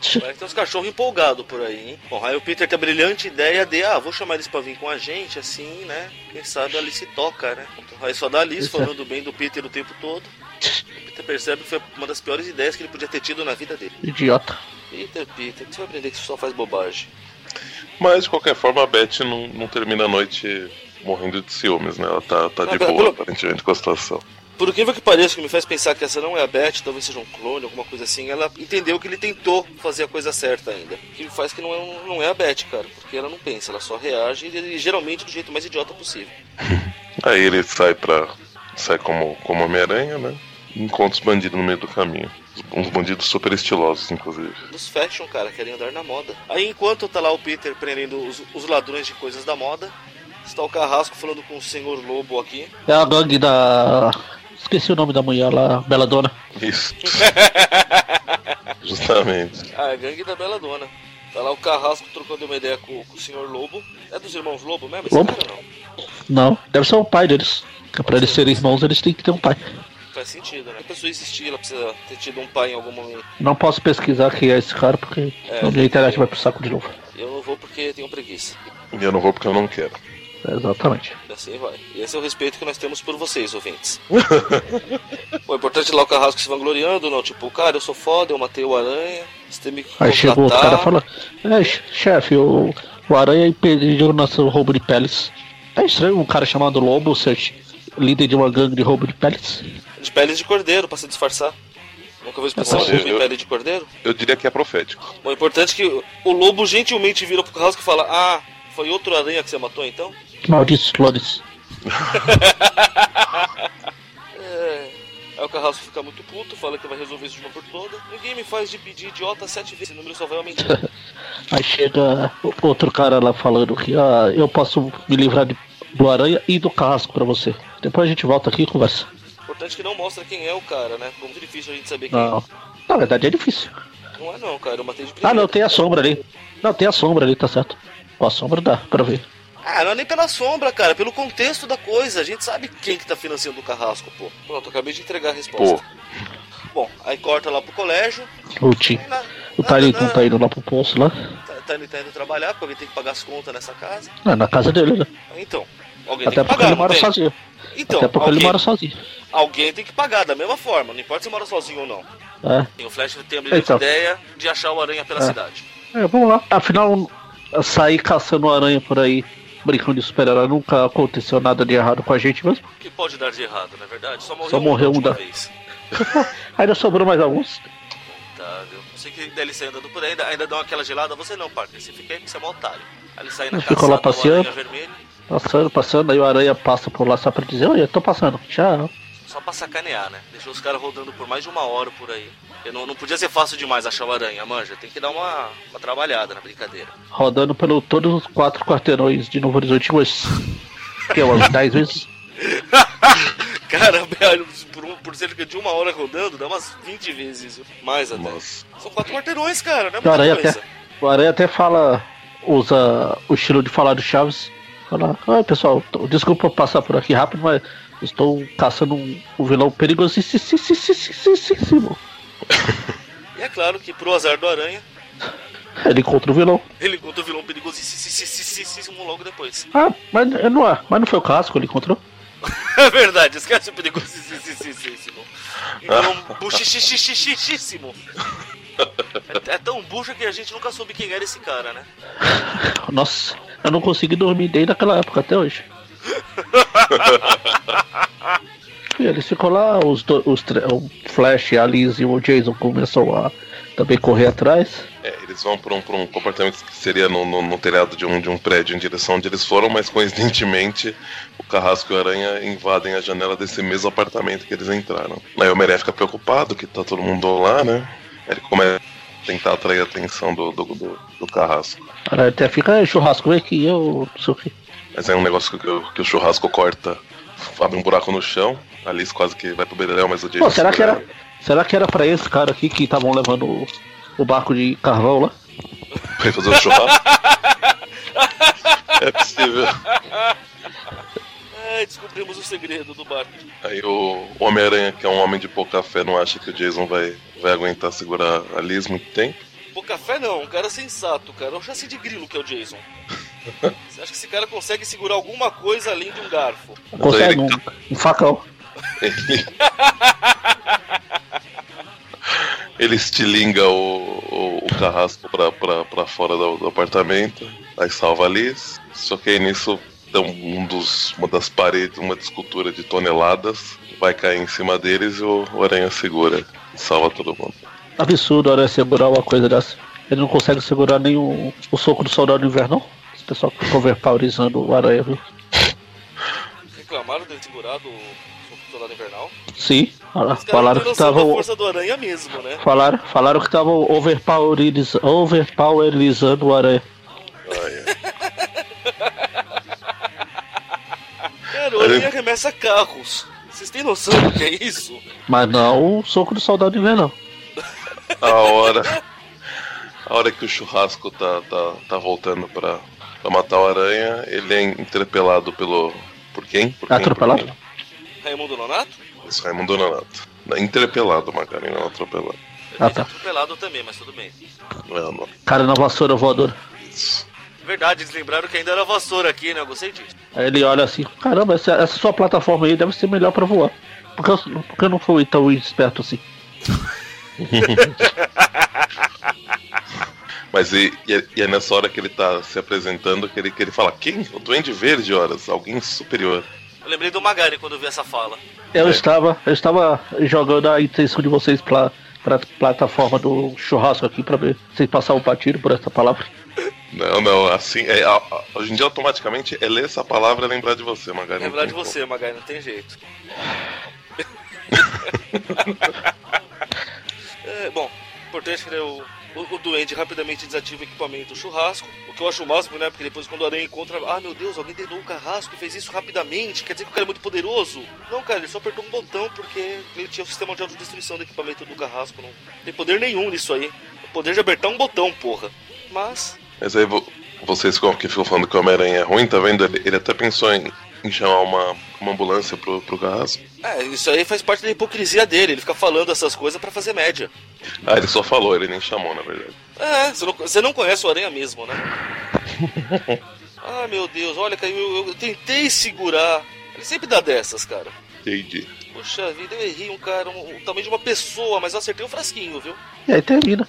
Parece que tem uns cachorros empolgados por aí, hein? Bom, aí o Peter tem a brilhante ideia de, ah, vou chamar eles pra vir com a gente, assim, né? Quem sabe a Alice toca, né? Então, aí só dá a Alice Isso. falando bem do Peter o tempo todo. O Peter percebe que foi uma das piores ideias que ele podia ter tido na vida dele. Idiota. Peter, Peter, você vai aprender que você só faz bobagem. Mas, de qualquer forma, a Beth não, não termina a noite morrendo de ciúmes, né? Ela tá, tá de Ah, pelo- boa, aparentemente, com a situação. Por incrível que pareça, que me faz pensar que essa não é a Beth, talvez seja um clone, alguma coisa assim, ela entendeu que ele tentou fazer a coisa certa ainda. O que faz que não é, não é a Beth, cara, porque ela não pensa, ela só reage e, geralmente do jeito mais idiota possível. Aí ele sai pra. sai como, como Homem-Aranha, né? E encontra os bandidos no meio do caminho. Uns bandidos super estilosos, inclusive. Dos fashion, cara, querem andar na moda. Aí enquanto tá lá o Peter prendendo os, os ladrões de coisas da moda, está o Carrasco falando com o Senhor Lobo aqui. É a gangue da. Esqueci o nome da mulher lá, Bela Dona. Isso. Justamente. Ah, a gangue da Bela Dona. Tá lá o Carrasco trocando uma ideia com, com o Senhor Lobo. É dos irmãos Lobo mesmo? Lobo? cara não. Não, deve ser o pai deles. Pra eles serem irmãos, eles têm que ter um pai. Faz sentido, né? A pessoa existir, ela precisa ter tido um pai em algum momento. Não posso pesquisar quem é esse cara, porque É. a internet vai pro saco de novo. Eu não vou porque tenho preguiça. E eu não vou porque eu não quero. Exatamente. E assim vai. E esse é o respeito que nós temos por vocês, ouvintes. o importante é lá o Carrasco se vangloriando, não. Tipo, cara, eu sou foda, eu matei o Aranha. Você tem que me Aí chegou outro cara contratar. falando: É, chefe, o, o Aranha impediu nosso roubo de peles. É estranho um cara chamado Lobo ser líder de uma gangue de roubo de peles. De peles de cordeiro, pra se disfarçar. Nunca viu a expressão Eu- lobo em eu- pele de cordeiro? Eu diria que é profético. Bom, o importante é que o lobo gentilmente vira pro Carrasco e fala: Ah, foi outro aranha que você matou então? Malditos clones. É. Aí o Carrasco fica muito puto, fala que vai resolver isso de uma por toda. Ninguém me faz de pedir idiota sete vezes, esse número só vai aumentando. Aí chega o- outro cara lá falando que ah, eu posso me livrar de- do Aranha e do Carrasco pra você. Depois a gente volta aqui e conversa. Importante é que não mostra quem é o cara, né? Ficou muito difícil a gente saber quem Não. Na verdade é difícil. é. Não é não, cara, eu matei de Ah primeira. não, tem a sombra ali. Não, tem a sombra ali, tá certo. A sombra dá pra ver. Ah, não é nem pela sombra, cara, pelo contexto da coisa. A gente sabe quem que tá financiando o carrasco, pô. Pronto, acabei de entregar a resposta. Pô. Bom, aí corta lá pro colégio. O Tim. Na- O Tiny Toon tá indo lá pro poço lá. Tá, tá, indo- tá indo trabalhar, porque alguém tem que pagar as contas nessa casa. É, na casa dele, né? Então, alguém Até tem que porque pagar, ele não mora sozinho. Então, Até porque alguém, ele mora sozinho. alguém tem que pagar da mesma forma, não importa se mora sozinho ou não. É. E o Flash tem a brilhante Então. ideia de achar o aranha pela É. cidade. É, vamos lá. Afinal, sair caçando aranha por aí, brincando de super-herói, nunca aconteceu nada de errado com a gente mesmo. O que pode dar de errado, não é verdade? Só morreu, Só morreu um da- vez. Ainda sobrou mais alguns. Tá, viu? Não sei que DLC andando por aí, ainda, ainda dão aquela gelada. Você não, Parker. Você fica aí que você é mó otário. Aí ele sai na Eu fico lá caçada, passeando. aranha vermelho, Passando, passando, aí o aranha passa por lá só pra dizer, olha, tô passando. Tchau. só pra sacanear, né? Deixou os caras rodando por mais de uma hora por aí. Porque não, não podia ser fácil demais achar o aranha, manja. Tem que dar uma, uma trabalhada na brincadeira. Rodando pelo todos os quatro quarteirões de Novo Horizonte. Que é umas 10 vezes. Cara, velho, por, um- por cerca de uma hora rodando, dá umas 20 vezes. Mais até. Nossa. São quatro quarteirões, cara, não é O aranha até, o aranha até fala, usa o estilo de falar do Chaves. Fala, oi pessoal, desculpa passar por aqui rápido, mas estou caçando um, um vilão perigosíssimo. E é claro que pro azar do aranha, Ele encontra o vilão. ele encontra o vilão perigosíssimo logo depois. Ah, mas não é, mas não foi o casco, ele encontrou. É verdade, esquece o perigosíssimo. Vilão buchichichichichíssimo. É, é tão bucha que a gente nunca soube quem era esse cara, né? Nossa, eu não consegui dormir desde aquela época até hoje. E eles ficou lá, os, do- os o Flash, a Liz e o Jason começou a também correr atrás. É, eles vão pra um, um comportamento que seria no, no- no telhado de um, de um prédio em direção onde eles foram, mas coincidentemente o Carrasco e o Aranha invadem a janela desse mesmo apartamento que eles entraram. Aí o Meré fica preocupado que tá todo mundo lá, né? Ele começa a tentar atrair a atenção do, do, do, do Carrasco. Até fica "É, churrasco, aqui, eu que. Mas é um negócio que, o- que o churrasco corta, abre um buraco no chão. A quase que vai pro Beleléu, mas o Jason. Pô, será que era. Será que era pra esse cara aqui que estavam levando o, o barco de carvão lá? ir fazer o churrasco? é possível. É, descobrimos o segredo do barco. Aí o Homem-Aranha, que é um homem de pouca fé, não acha que o Jason vai, vai aguentar segurar a Liz muito tempo. Pô, café não, um cara sensato, cara. É um chassi de grilo que é o Jason. Você acha que esse cara consegue segurar alguma coisa além de um garfo? Consegue um, ele- um facão. Ele, ele estilinga o, o, o carrasco pra, pra, pra fora do, do apartamento, aí salva a Liz. Só que aí nisso dá um, dos, uma das paredes, uma escultura de toneladas, vai cair em cima deles e o, o Aranha segura e salva todo mundo. Absurdo, olha, segurar uma coisa dessa. Ele não consegue segurar nem o, o soco do soldado invernal. Esse pessoal fica overpowerizando o aranha, viu? Reclamaram de ter segurado o soldado invernal? Sim, falaram que estavam. força do aranha mesmo, né? Falaram, falaram que estavam overpoweriz, overpowerizando o aranha. Cara, o aranha arremessa carros. Vocês têm noção do que é isso? Mas não o soco do soldado invernal. A hora. A hora que o churrasco tá, tá, tá voltando pra, pra matar o aranha, ele é interpelado pelo. Por quem? Por quem? Atropelado? Por Raimundo Nonato? quem? Isso, Raimundo Nonato. Não, Interpelado, Magari, não atropelado. Ele Ah, tá. atropelado também, mas tudo bem. Não é. Cara na vassoura voadora. Isso. Verdade, eles lembraram que ainda era vassoura aqui, né? Eu gostei disso. Aí ele olha assim, caramba, essa, essa sua plataforma aí deve ser melhor pra voar. Por que, eu, por que eu não fui tão esperto assim? Mas e, e é- e é nessa hora que ele tá se apresentando que ele, que ele fala: Quem? O Duende Verde, horas. Alguém superior. Eu lembrei do Magari quando eu vi essa fala. Eu É. estava. Eu estava jogando a intenção de vocês pra, pra plataforma do churrasco aqui pra ver se vocês passavam batido por essa palavra. Não, não, assim. É, a- a- hoje em dia, automaticamente, é ler essa palavra e lembrar de você, Magari. Lembrar de como. você, Magari, não tem jeito. é, bom, importante que né, o, o, o Duende rapidamente desativa o equipamento do churrasco. O que eu acho o máximo, né? Porque depois quando o Aranha encontra. Ah, meu Deus, alguém detonou o carrasco e fez isso rapidamente. Quer dizer que o cara é muito poderoso? Não, cara, ele só apertou um botão porque ele tinha o sistema de autodestruição do equipamento do carrasco. Não tem poder nenhum nisso aí. O poder de apertar um botão, porra. Mas Mas aí vo- vocês ficam- que ficam falando que o Homem-Aranha é ruim, tá vendo? Ele, ele até pensou em, em chamar uma, uma ambulância pro, pro Carrasco. É, isso aí faz parte da hipocrisia dele. Ele fica falando essas coisas pra fazer média. Ah, ele só falou, ele nem chamou, na verdade. É, você não, você não conhece o Aranha mesmo, né? ah, meu Deus, olha, caiu. Eu, eu tentei segurar. Ele sempre dá dessas, cara. Entendi. Poxa vida, eu errei um cara, um, o tamanho de uma pessoa, mas eu acertei um frasquinho, viu? E aí termina.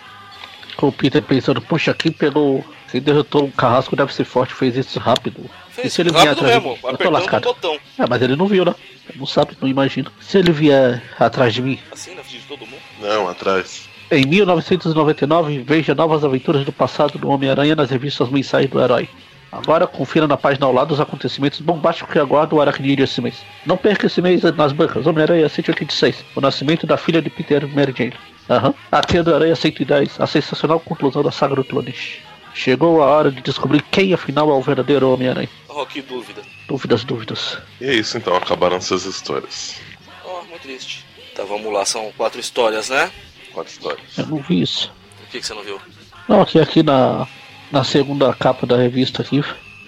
Com o Peter pensando, poxa, quem pegou. Quem derrotou um carrasco deve ser forte, fez isso rápido. Fez e se ele vier rápido atrás de mesmo, mim? Eu tô apertando um lascado. botão. É, mas ele não viu, né? Não sabe, não imagina. Se ele vier atrás de mim, Assim, na frente de todo mundo. Não, atrás. Em 1999, veja novas aventuras do passado do Homem-Aranha nas revistas mensais do herói. Agora confira na página ao lado os acontecimentos bombásticos que aguardam o Aracnídeo esse mês. Não perca esse mês nas bancas Homem-Aranha 186, o nascimento da filha de Peter Mary Jane. Aham. A Tia do Aranha 110, a sensacional conclusão da saga do Clones. Chegou a hora de descobrir quem afinal é o verdadeiro Homem-Aranha. Oh, que dúvida. Dúvidas, dúvidas. E é isso então, acabaram essas histórias. Oh, muito triste. Tá, vamos lá, são quatro histórias, né? Quatro histórias. Eu não vi isso. O que, que você não viu? Não, aqui, aqui na, na segunda capa da revista aqui,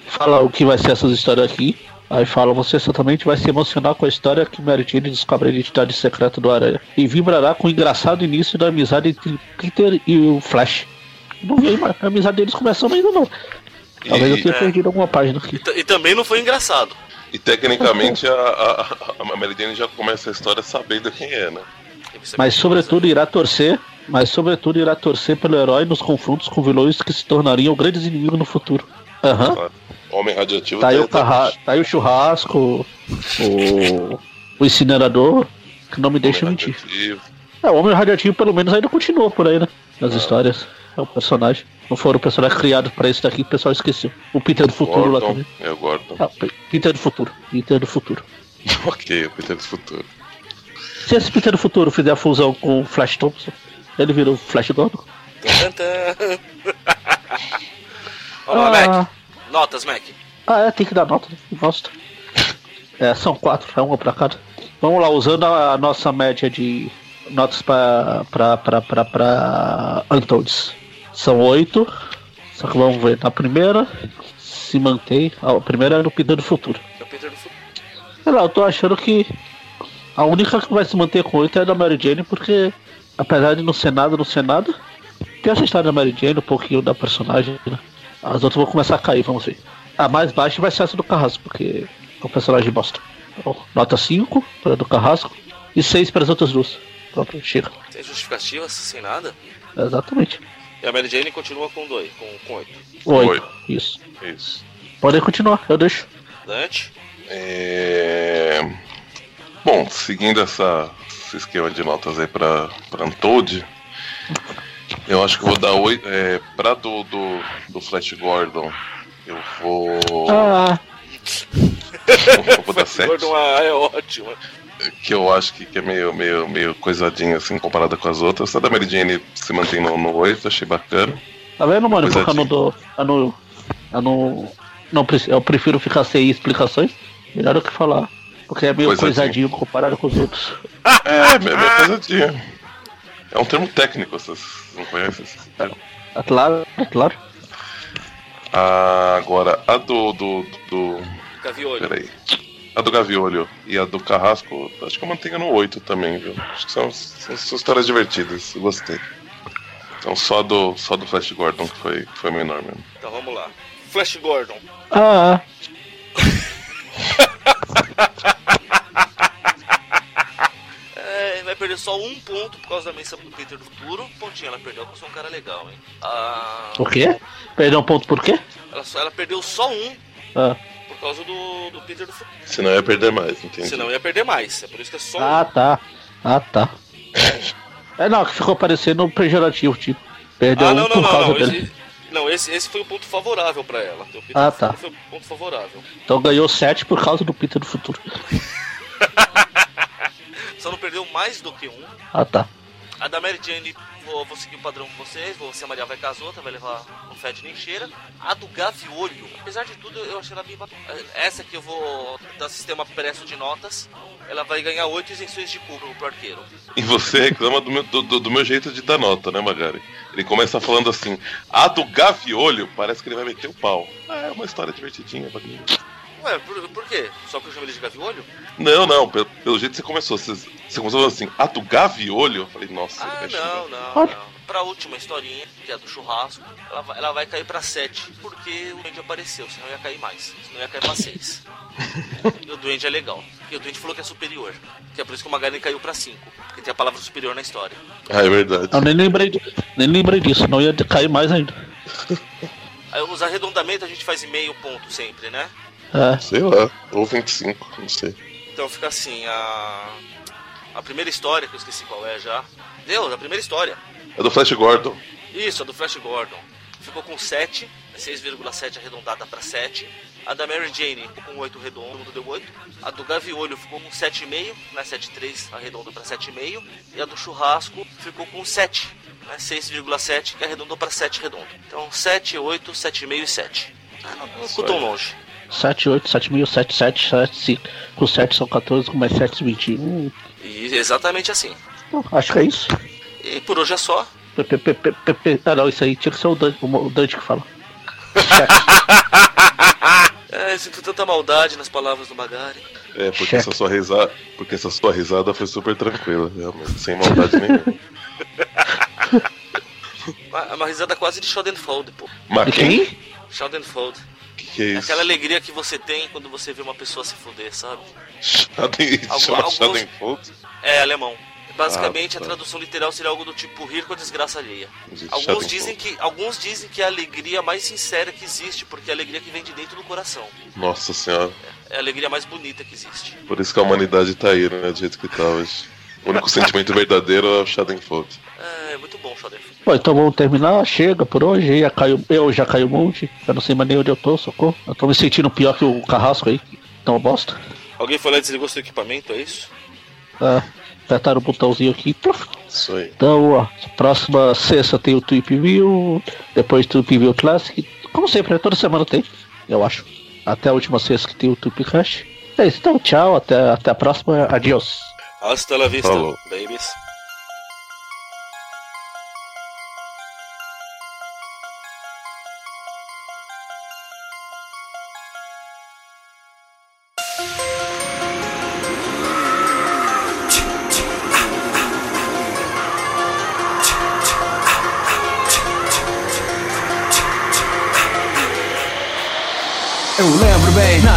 fala o que vai ser essas histórias aqui. Aí fala, você certamente vai se emocionar com a história que Mary Jane descobre a identidade secreta do Aranha. E vibrará com o engraçado início da amizade entre Peter e o Flash. Não vi, mas a amizade deles começando ainda não. Talvez eu tenha é. perdido alguma página aqui. E, e também não foi engraçado. E tecnicamente a, a, a Mary Jane já começa a história sabendo quem é, né? É Mas sobretudo irá torcer, mas sobretudo irá torcer pelo herói nos confrontos com vilões que se tornariam grandes inimigos no futuro. Aham. Claro. Homem radioativo Tá aí, o carra... tá aí o churrasco, o, o incinerador, que não me deixa Homem mentir. radioativo. É, o Homem Radioativo pelo menos ainda continua por aí, né? Nas histórias. É o personagem. Não foram personagens criados pra esse daqui, o pessoal esqueceu. O Peter do futuro lá Gordon. também. É o Gordon. Ah, Pe- Peter do futuro. Peter do futuro. ok, o Peter do futuro. Se esse Peter do futuro fizer a fusão com o Flash Thompson, ele virou Flash Gordon. Tan, tan, tan. Vamos lá, Mac. Notas, Mac. Ah, é, tem que dar nota. né? Bosta. É, são quatro, é uma pra cada. Vamos lá, usando a nossa média de notas pra, pra, pra, pra, pra Untoads. São oito. Só que vamos ver, na primeira se mantém. A primeira é no Peter do Futuro. É o Peter do futuro. Sei lá, eu tô achando que a única que vai se manter com oito é a da Mary Jane, porque apesar de não ser nada, não ser nada, tem essa história da Mary Jane, um pouquinho da personagem, né? As outras vão começar a cair, vamos ver. A mais baixa vai ser essa do Carrasco, porque é um personagem bosta. Então, nota 5 para a do Carrasco e 6 para as outras duas. Pronto, chega. Sem justificativas, sem nada. Exatamente. E a Mary Jane continua com dois, com, com oito. 8. Oito. Isso. Isso. Podem continuar, eu deixo. Dante. É... Bom, seguindo essa, esse esquema de notas aí pra, pra Untold, eu acho que vou dar oito. É, pra do, do, do Flash Gordon, eu vou. Ah, eu vou dar sete. Gordon ah, é ótimo. Que eu acho que, que é meio, meio, meio coisadinha assim comparada com as outras. A da Mary Jane se mantém no, no 8, achei bacana. tá vendo, mano? Porque eu não dou. Eu não. Eu não. não eu prefiro ficar sem explicações. Melhor do que falar. Porque é meio Coisadinho. coisadinho comparado com os outros. É, meio, meio coisadinha. É um termo técnico, vocês não conhecem esse termo? É claro, é claro. Ah, agora, a do, do, do, do Gaviolho. Peraí. A do Gaviolho e a do Carrasco, acho que eu mantenho no 8 também, viu? Acho que são, são, são histórias divertidas, eu gostei. Então só do, só do Flash Gordon que foi, foi menor mesmo. Então vamos lá. Flash Gordon. Ah, É, vai perder só um ponto por causa da menção do Peter do futuro. Pontinho, ela perdeu porque eu sou um cara legal, hein? Ah, o quê? Perdeu um ponto por quê? ela, só, ela perdeu só um Ah, causa do, do Peter do futuro. Senão ia perder mais, entende? Senão ia perder mais. É por isso que é só ah tá. Ah, tá. É não, que ficou parecendo um pejorativo, tipo. Perdeu Ah, um não, não, por não, causa não. dele. Esse, não, esse, esse foi o ponto favorável pra ela. O Peter Ah, do tá. foi o ponto favorável. Então ganhou 7 por causa do Peter do futuro. Só não perdeu mais do que um. Ah, tá. A da Mary Jane, vou, vou seguir o padrão com vocês. Vou, se a Maria vai com as outras, vai levar no fed nem cheira. A do Gaviolho, apesar de tudo, eu achei ela bem bacana. Essa que eu vou dar sistema preço de notas. Ela vai ganhar 8 isenções de cubo pro arqueiro. E você reclama do meu, do, do- meu jeito de dar nota, né, Magari? Ele começa falando assim, a do Gaviolho, parece que ele vai meter o pau. Ah, é uma história divertidinha. Ué, por, por quê? Só que eu chamei ele de gaviolho? Não, não, pelo, pelo jeito que você começou. Você, você começou falando assim, ah, do gaviolho? Eu falei, nossa, Ah, ele não, não, não. Pra última historinha, que é a do churrasco, ela vai, ela vai cair pra 7, porque o duende apareceu, senão ia cair mais. Senão ia cair pra 6. e o duende é legal. E o duende falou que é superior. Que é por isso que o Magaren caiu pra 5. Porque tem a palavra superior na história. Ah, é verdade. Eu nem lembrei, nem lembrei disso, não ia cair mais ainda. Aí os arredondamentos a gente faz em meio ponto sempre, né? É, Sei lá, ou 25, não sei. Então fica assim, a. A primeira história, que eu esqueci qual é já. Deus, a primeira história. É do Flash Gordon. Isso, a do Flash Gordon. Ficou com 7, 6,7 arredondada para 7. A da Mary Jane ficou com 8 redondo, todo mundo deu 8. A do Gaviolho ficou com 7,5, né, 7,3 arredondou para 7,5. E a do Churrasco ficou com 7, né, 6,7 que arredondou para 7 redondo. Então 7, 8, 7,5 e 7. Ah, não, não ficou tão longe. 7, 8, 7 mil, 7, 7, 7, 5. Com 7 são 14, com mais 7, 21. E exatamente assim. Bom, acho que é isso. E por hoje é só. P, P, P, P, P, P. Ah, não, isso aí tinha que ser o Dante, o Dante que fala. É, sinto tanta maldade nas palavras do Magari. É, porque essa sua risada. Porque essa sua risada foi super tranquila, realmente, sem maldade nenhuma. Uma, uma risada quase de Schadenfold, pô. Mas quem? quem? Que é É aquela alegria que você tem quando você vê uma pessoa se fuder, sabe? Schaden, Algum- alguns-? É alemão. Basicamente, Ah, tá. a tradução literal seria algo do tipo rir com a desgraça alheia. Existe Alguns dizem, que, alguns dizem que é a alegria mais sincera que existe, porque é a alegria que vem de dentro do coração. Nossa senhora. É a alegria mais bonita que existe. Por isso que a humanidade tá aí, né? Do jeito que tá hoje. O único sentimento verdadeiro é o Schadenfold. É, muito bom, Schadenfold. Bom, então vamos terminar. Chega por hoje. Já caiu, eu já caiu um monte. Eu não sei mais nem onde eu tô, socorro. Eu tô me sentindo pior que o carrasco aí. Então bosta. Alguém foi lá e desligou seu equipamento, é isso? É, apertaram o botãozinho aqui. pluf. Isso aí. Então, ó, próxima sexta tem o Tweep View, depois Tweep View Classic. Como sempre, né? toda semana tem, eu acho. Até a última sexta que tem o Tweep Crash. É isso, então tchau, até, até a próxima. Adiós. Hasta la vista, Falou. babies.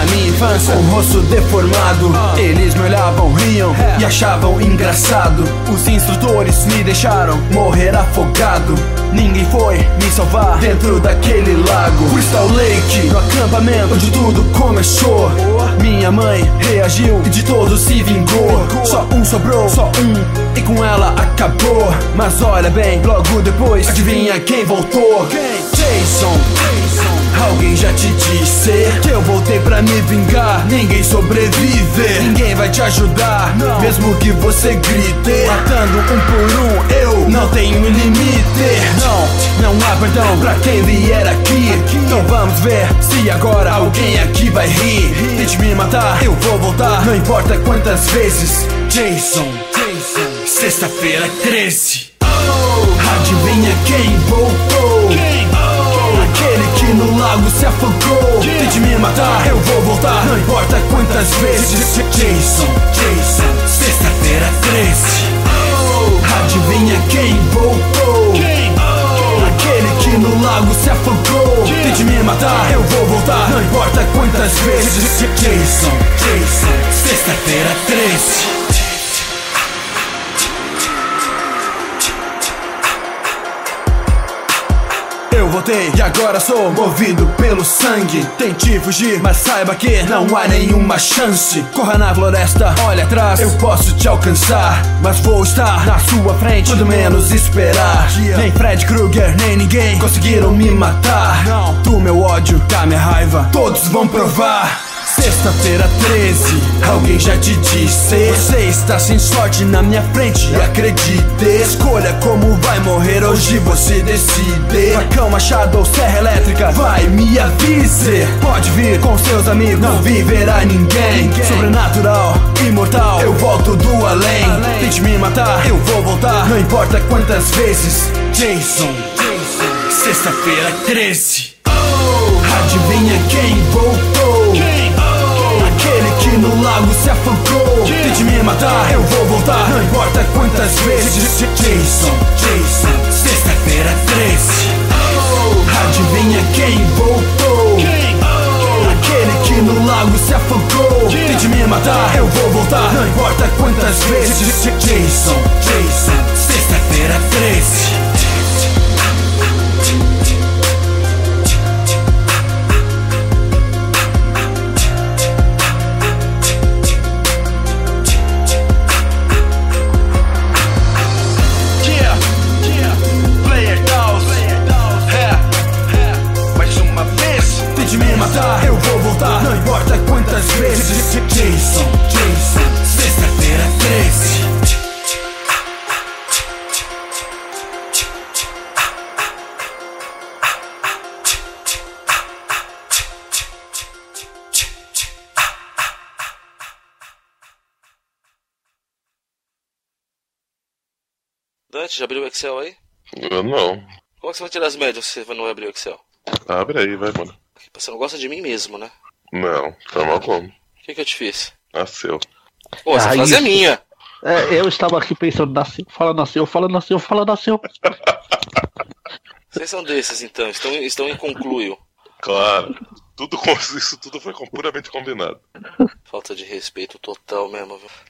Minha infância, com o rosto deformado Eles me olhavam, riam e achavam engraçado. Os instrutores me deixaram morrer afogado. Ninguém foi me salvar dentro daquele lago. Crystal Lake, no acampamento onde tudo começou. Minha mãe reagiu e de todos se vingou. Só um sobrou, só um, e com ela acabou. Mas olha bem, logo depois, adivinha quem voltou? Jason, Alguém já te disse que eu voltei pra me vingar. Ninguém sobrevive, ninguém vai te ajudar. Mesmo que você grite, matando um por um, eu não tenho limite. Não, não há perdão pra quem vier aqui. Então vamos ver se agora alguém aqui vai rir. Tente me matar, eu vou voltar. Não importa quantas vezes. Jason, Jason, sexta-feira 13. Adivinha quem voltou? Aquele que no lago se afogou. Tente me matar, eu vou voltar. Não importa quantas vezes. Jason, Jason, sexta-feira 13 Adivinha quem voltou? Aquele que no lago se afogou. Tente me matar, eu vou voltar. Não importa quantas vezes. Jason, Jason, sexta-feira 13 voltei e agora sou movido pelo sangue. Tente fugir, mas saiba que não há nenhuma chance. Corra na floresta, olha atrás, eu posso te alcançar. Mas vou estar na sua frente quando menos esperar. Nem Fred Krueger, nem ninguém conseguiram me matar. Do meu ódio, da minha raiva, todos vão provar. Sexta-feira 13, alguém já te disse. Você está sem sorte na minha frente, acredite Escolha como vai morrer, hoje você decide. Facão, machado ou serra elétrica, vai me avise Pode vir com seus amigos, não viverá ninguém. Sobrenatural, imortal, eu volto do além. Tente me matar, eu vou voltar, não importa quantas vezes. Jason, sexta-feira 13 Adivinha quem voltou? Aquele que no lago se afogou. Tente me matar, eu vou voltar. Não importa quantas vezes. Jason, Jason Sexta-feira 13 Adivinha quem voltou? Aquele que no lago se afogou. Tente me matar, eu vou voltar. Não importa quantas vezes. Jason, Jason Sexta-feira 13 quantas vezes. Jason, Jason, sexta-feira 13. Dante, já abriu o Excel aí? Eu não. Como é que você vai tirar as médias se você não abrir o Excel? Abre aí, vai, mano. Você não gosta de mim mesmo, né? Não, forma como. O que, que eu te fiz? Nasceu. Pô, essa Ah, frase é isso. minha. É, eu estava aqui pensando, nasceu, fala, nasceu, fala, nasceu, fala, nasceu. Vocês são desses, então. Estão, estão em concluio. Claro. Tudo isso tudo foi puramente combinado. Falta de respeito total mesmo, viu?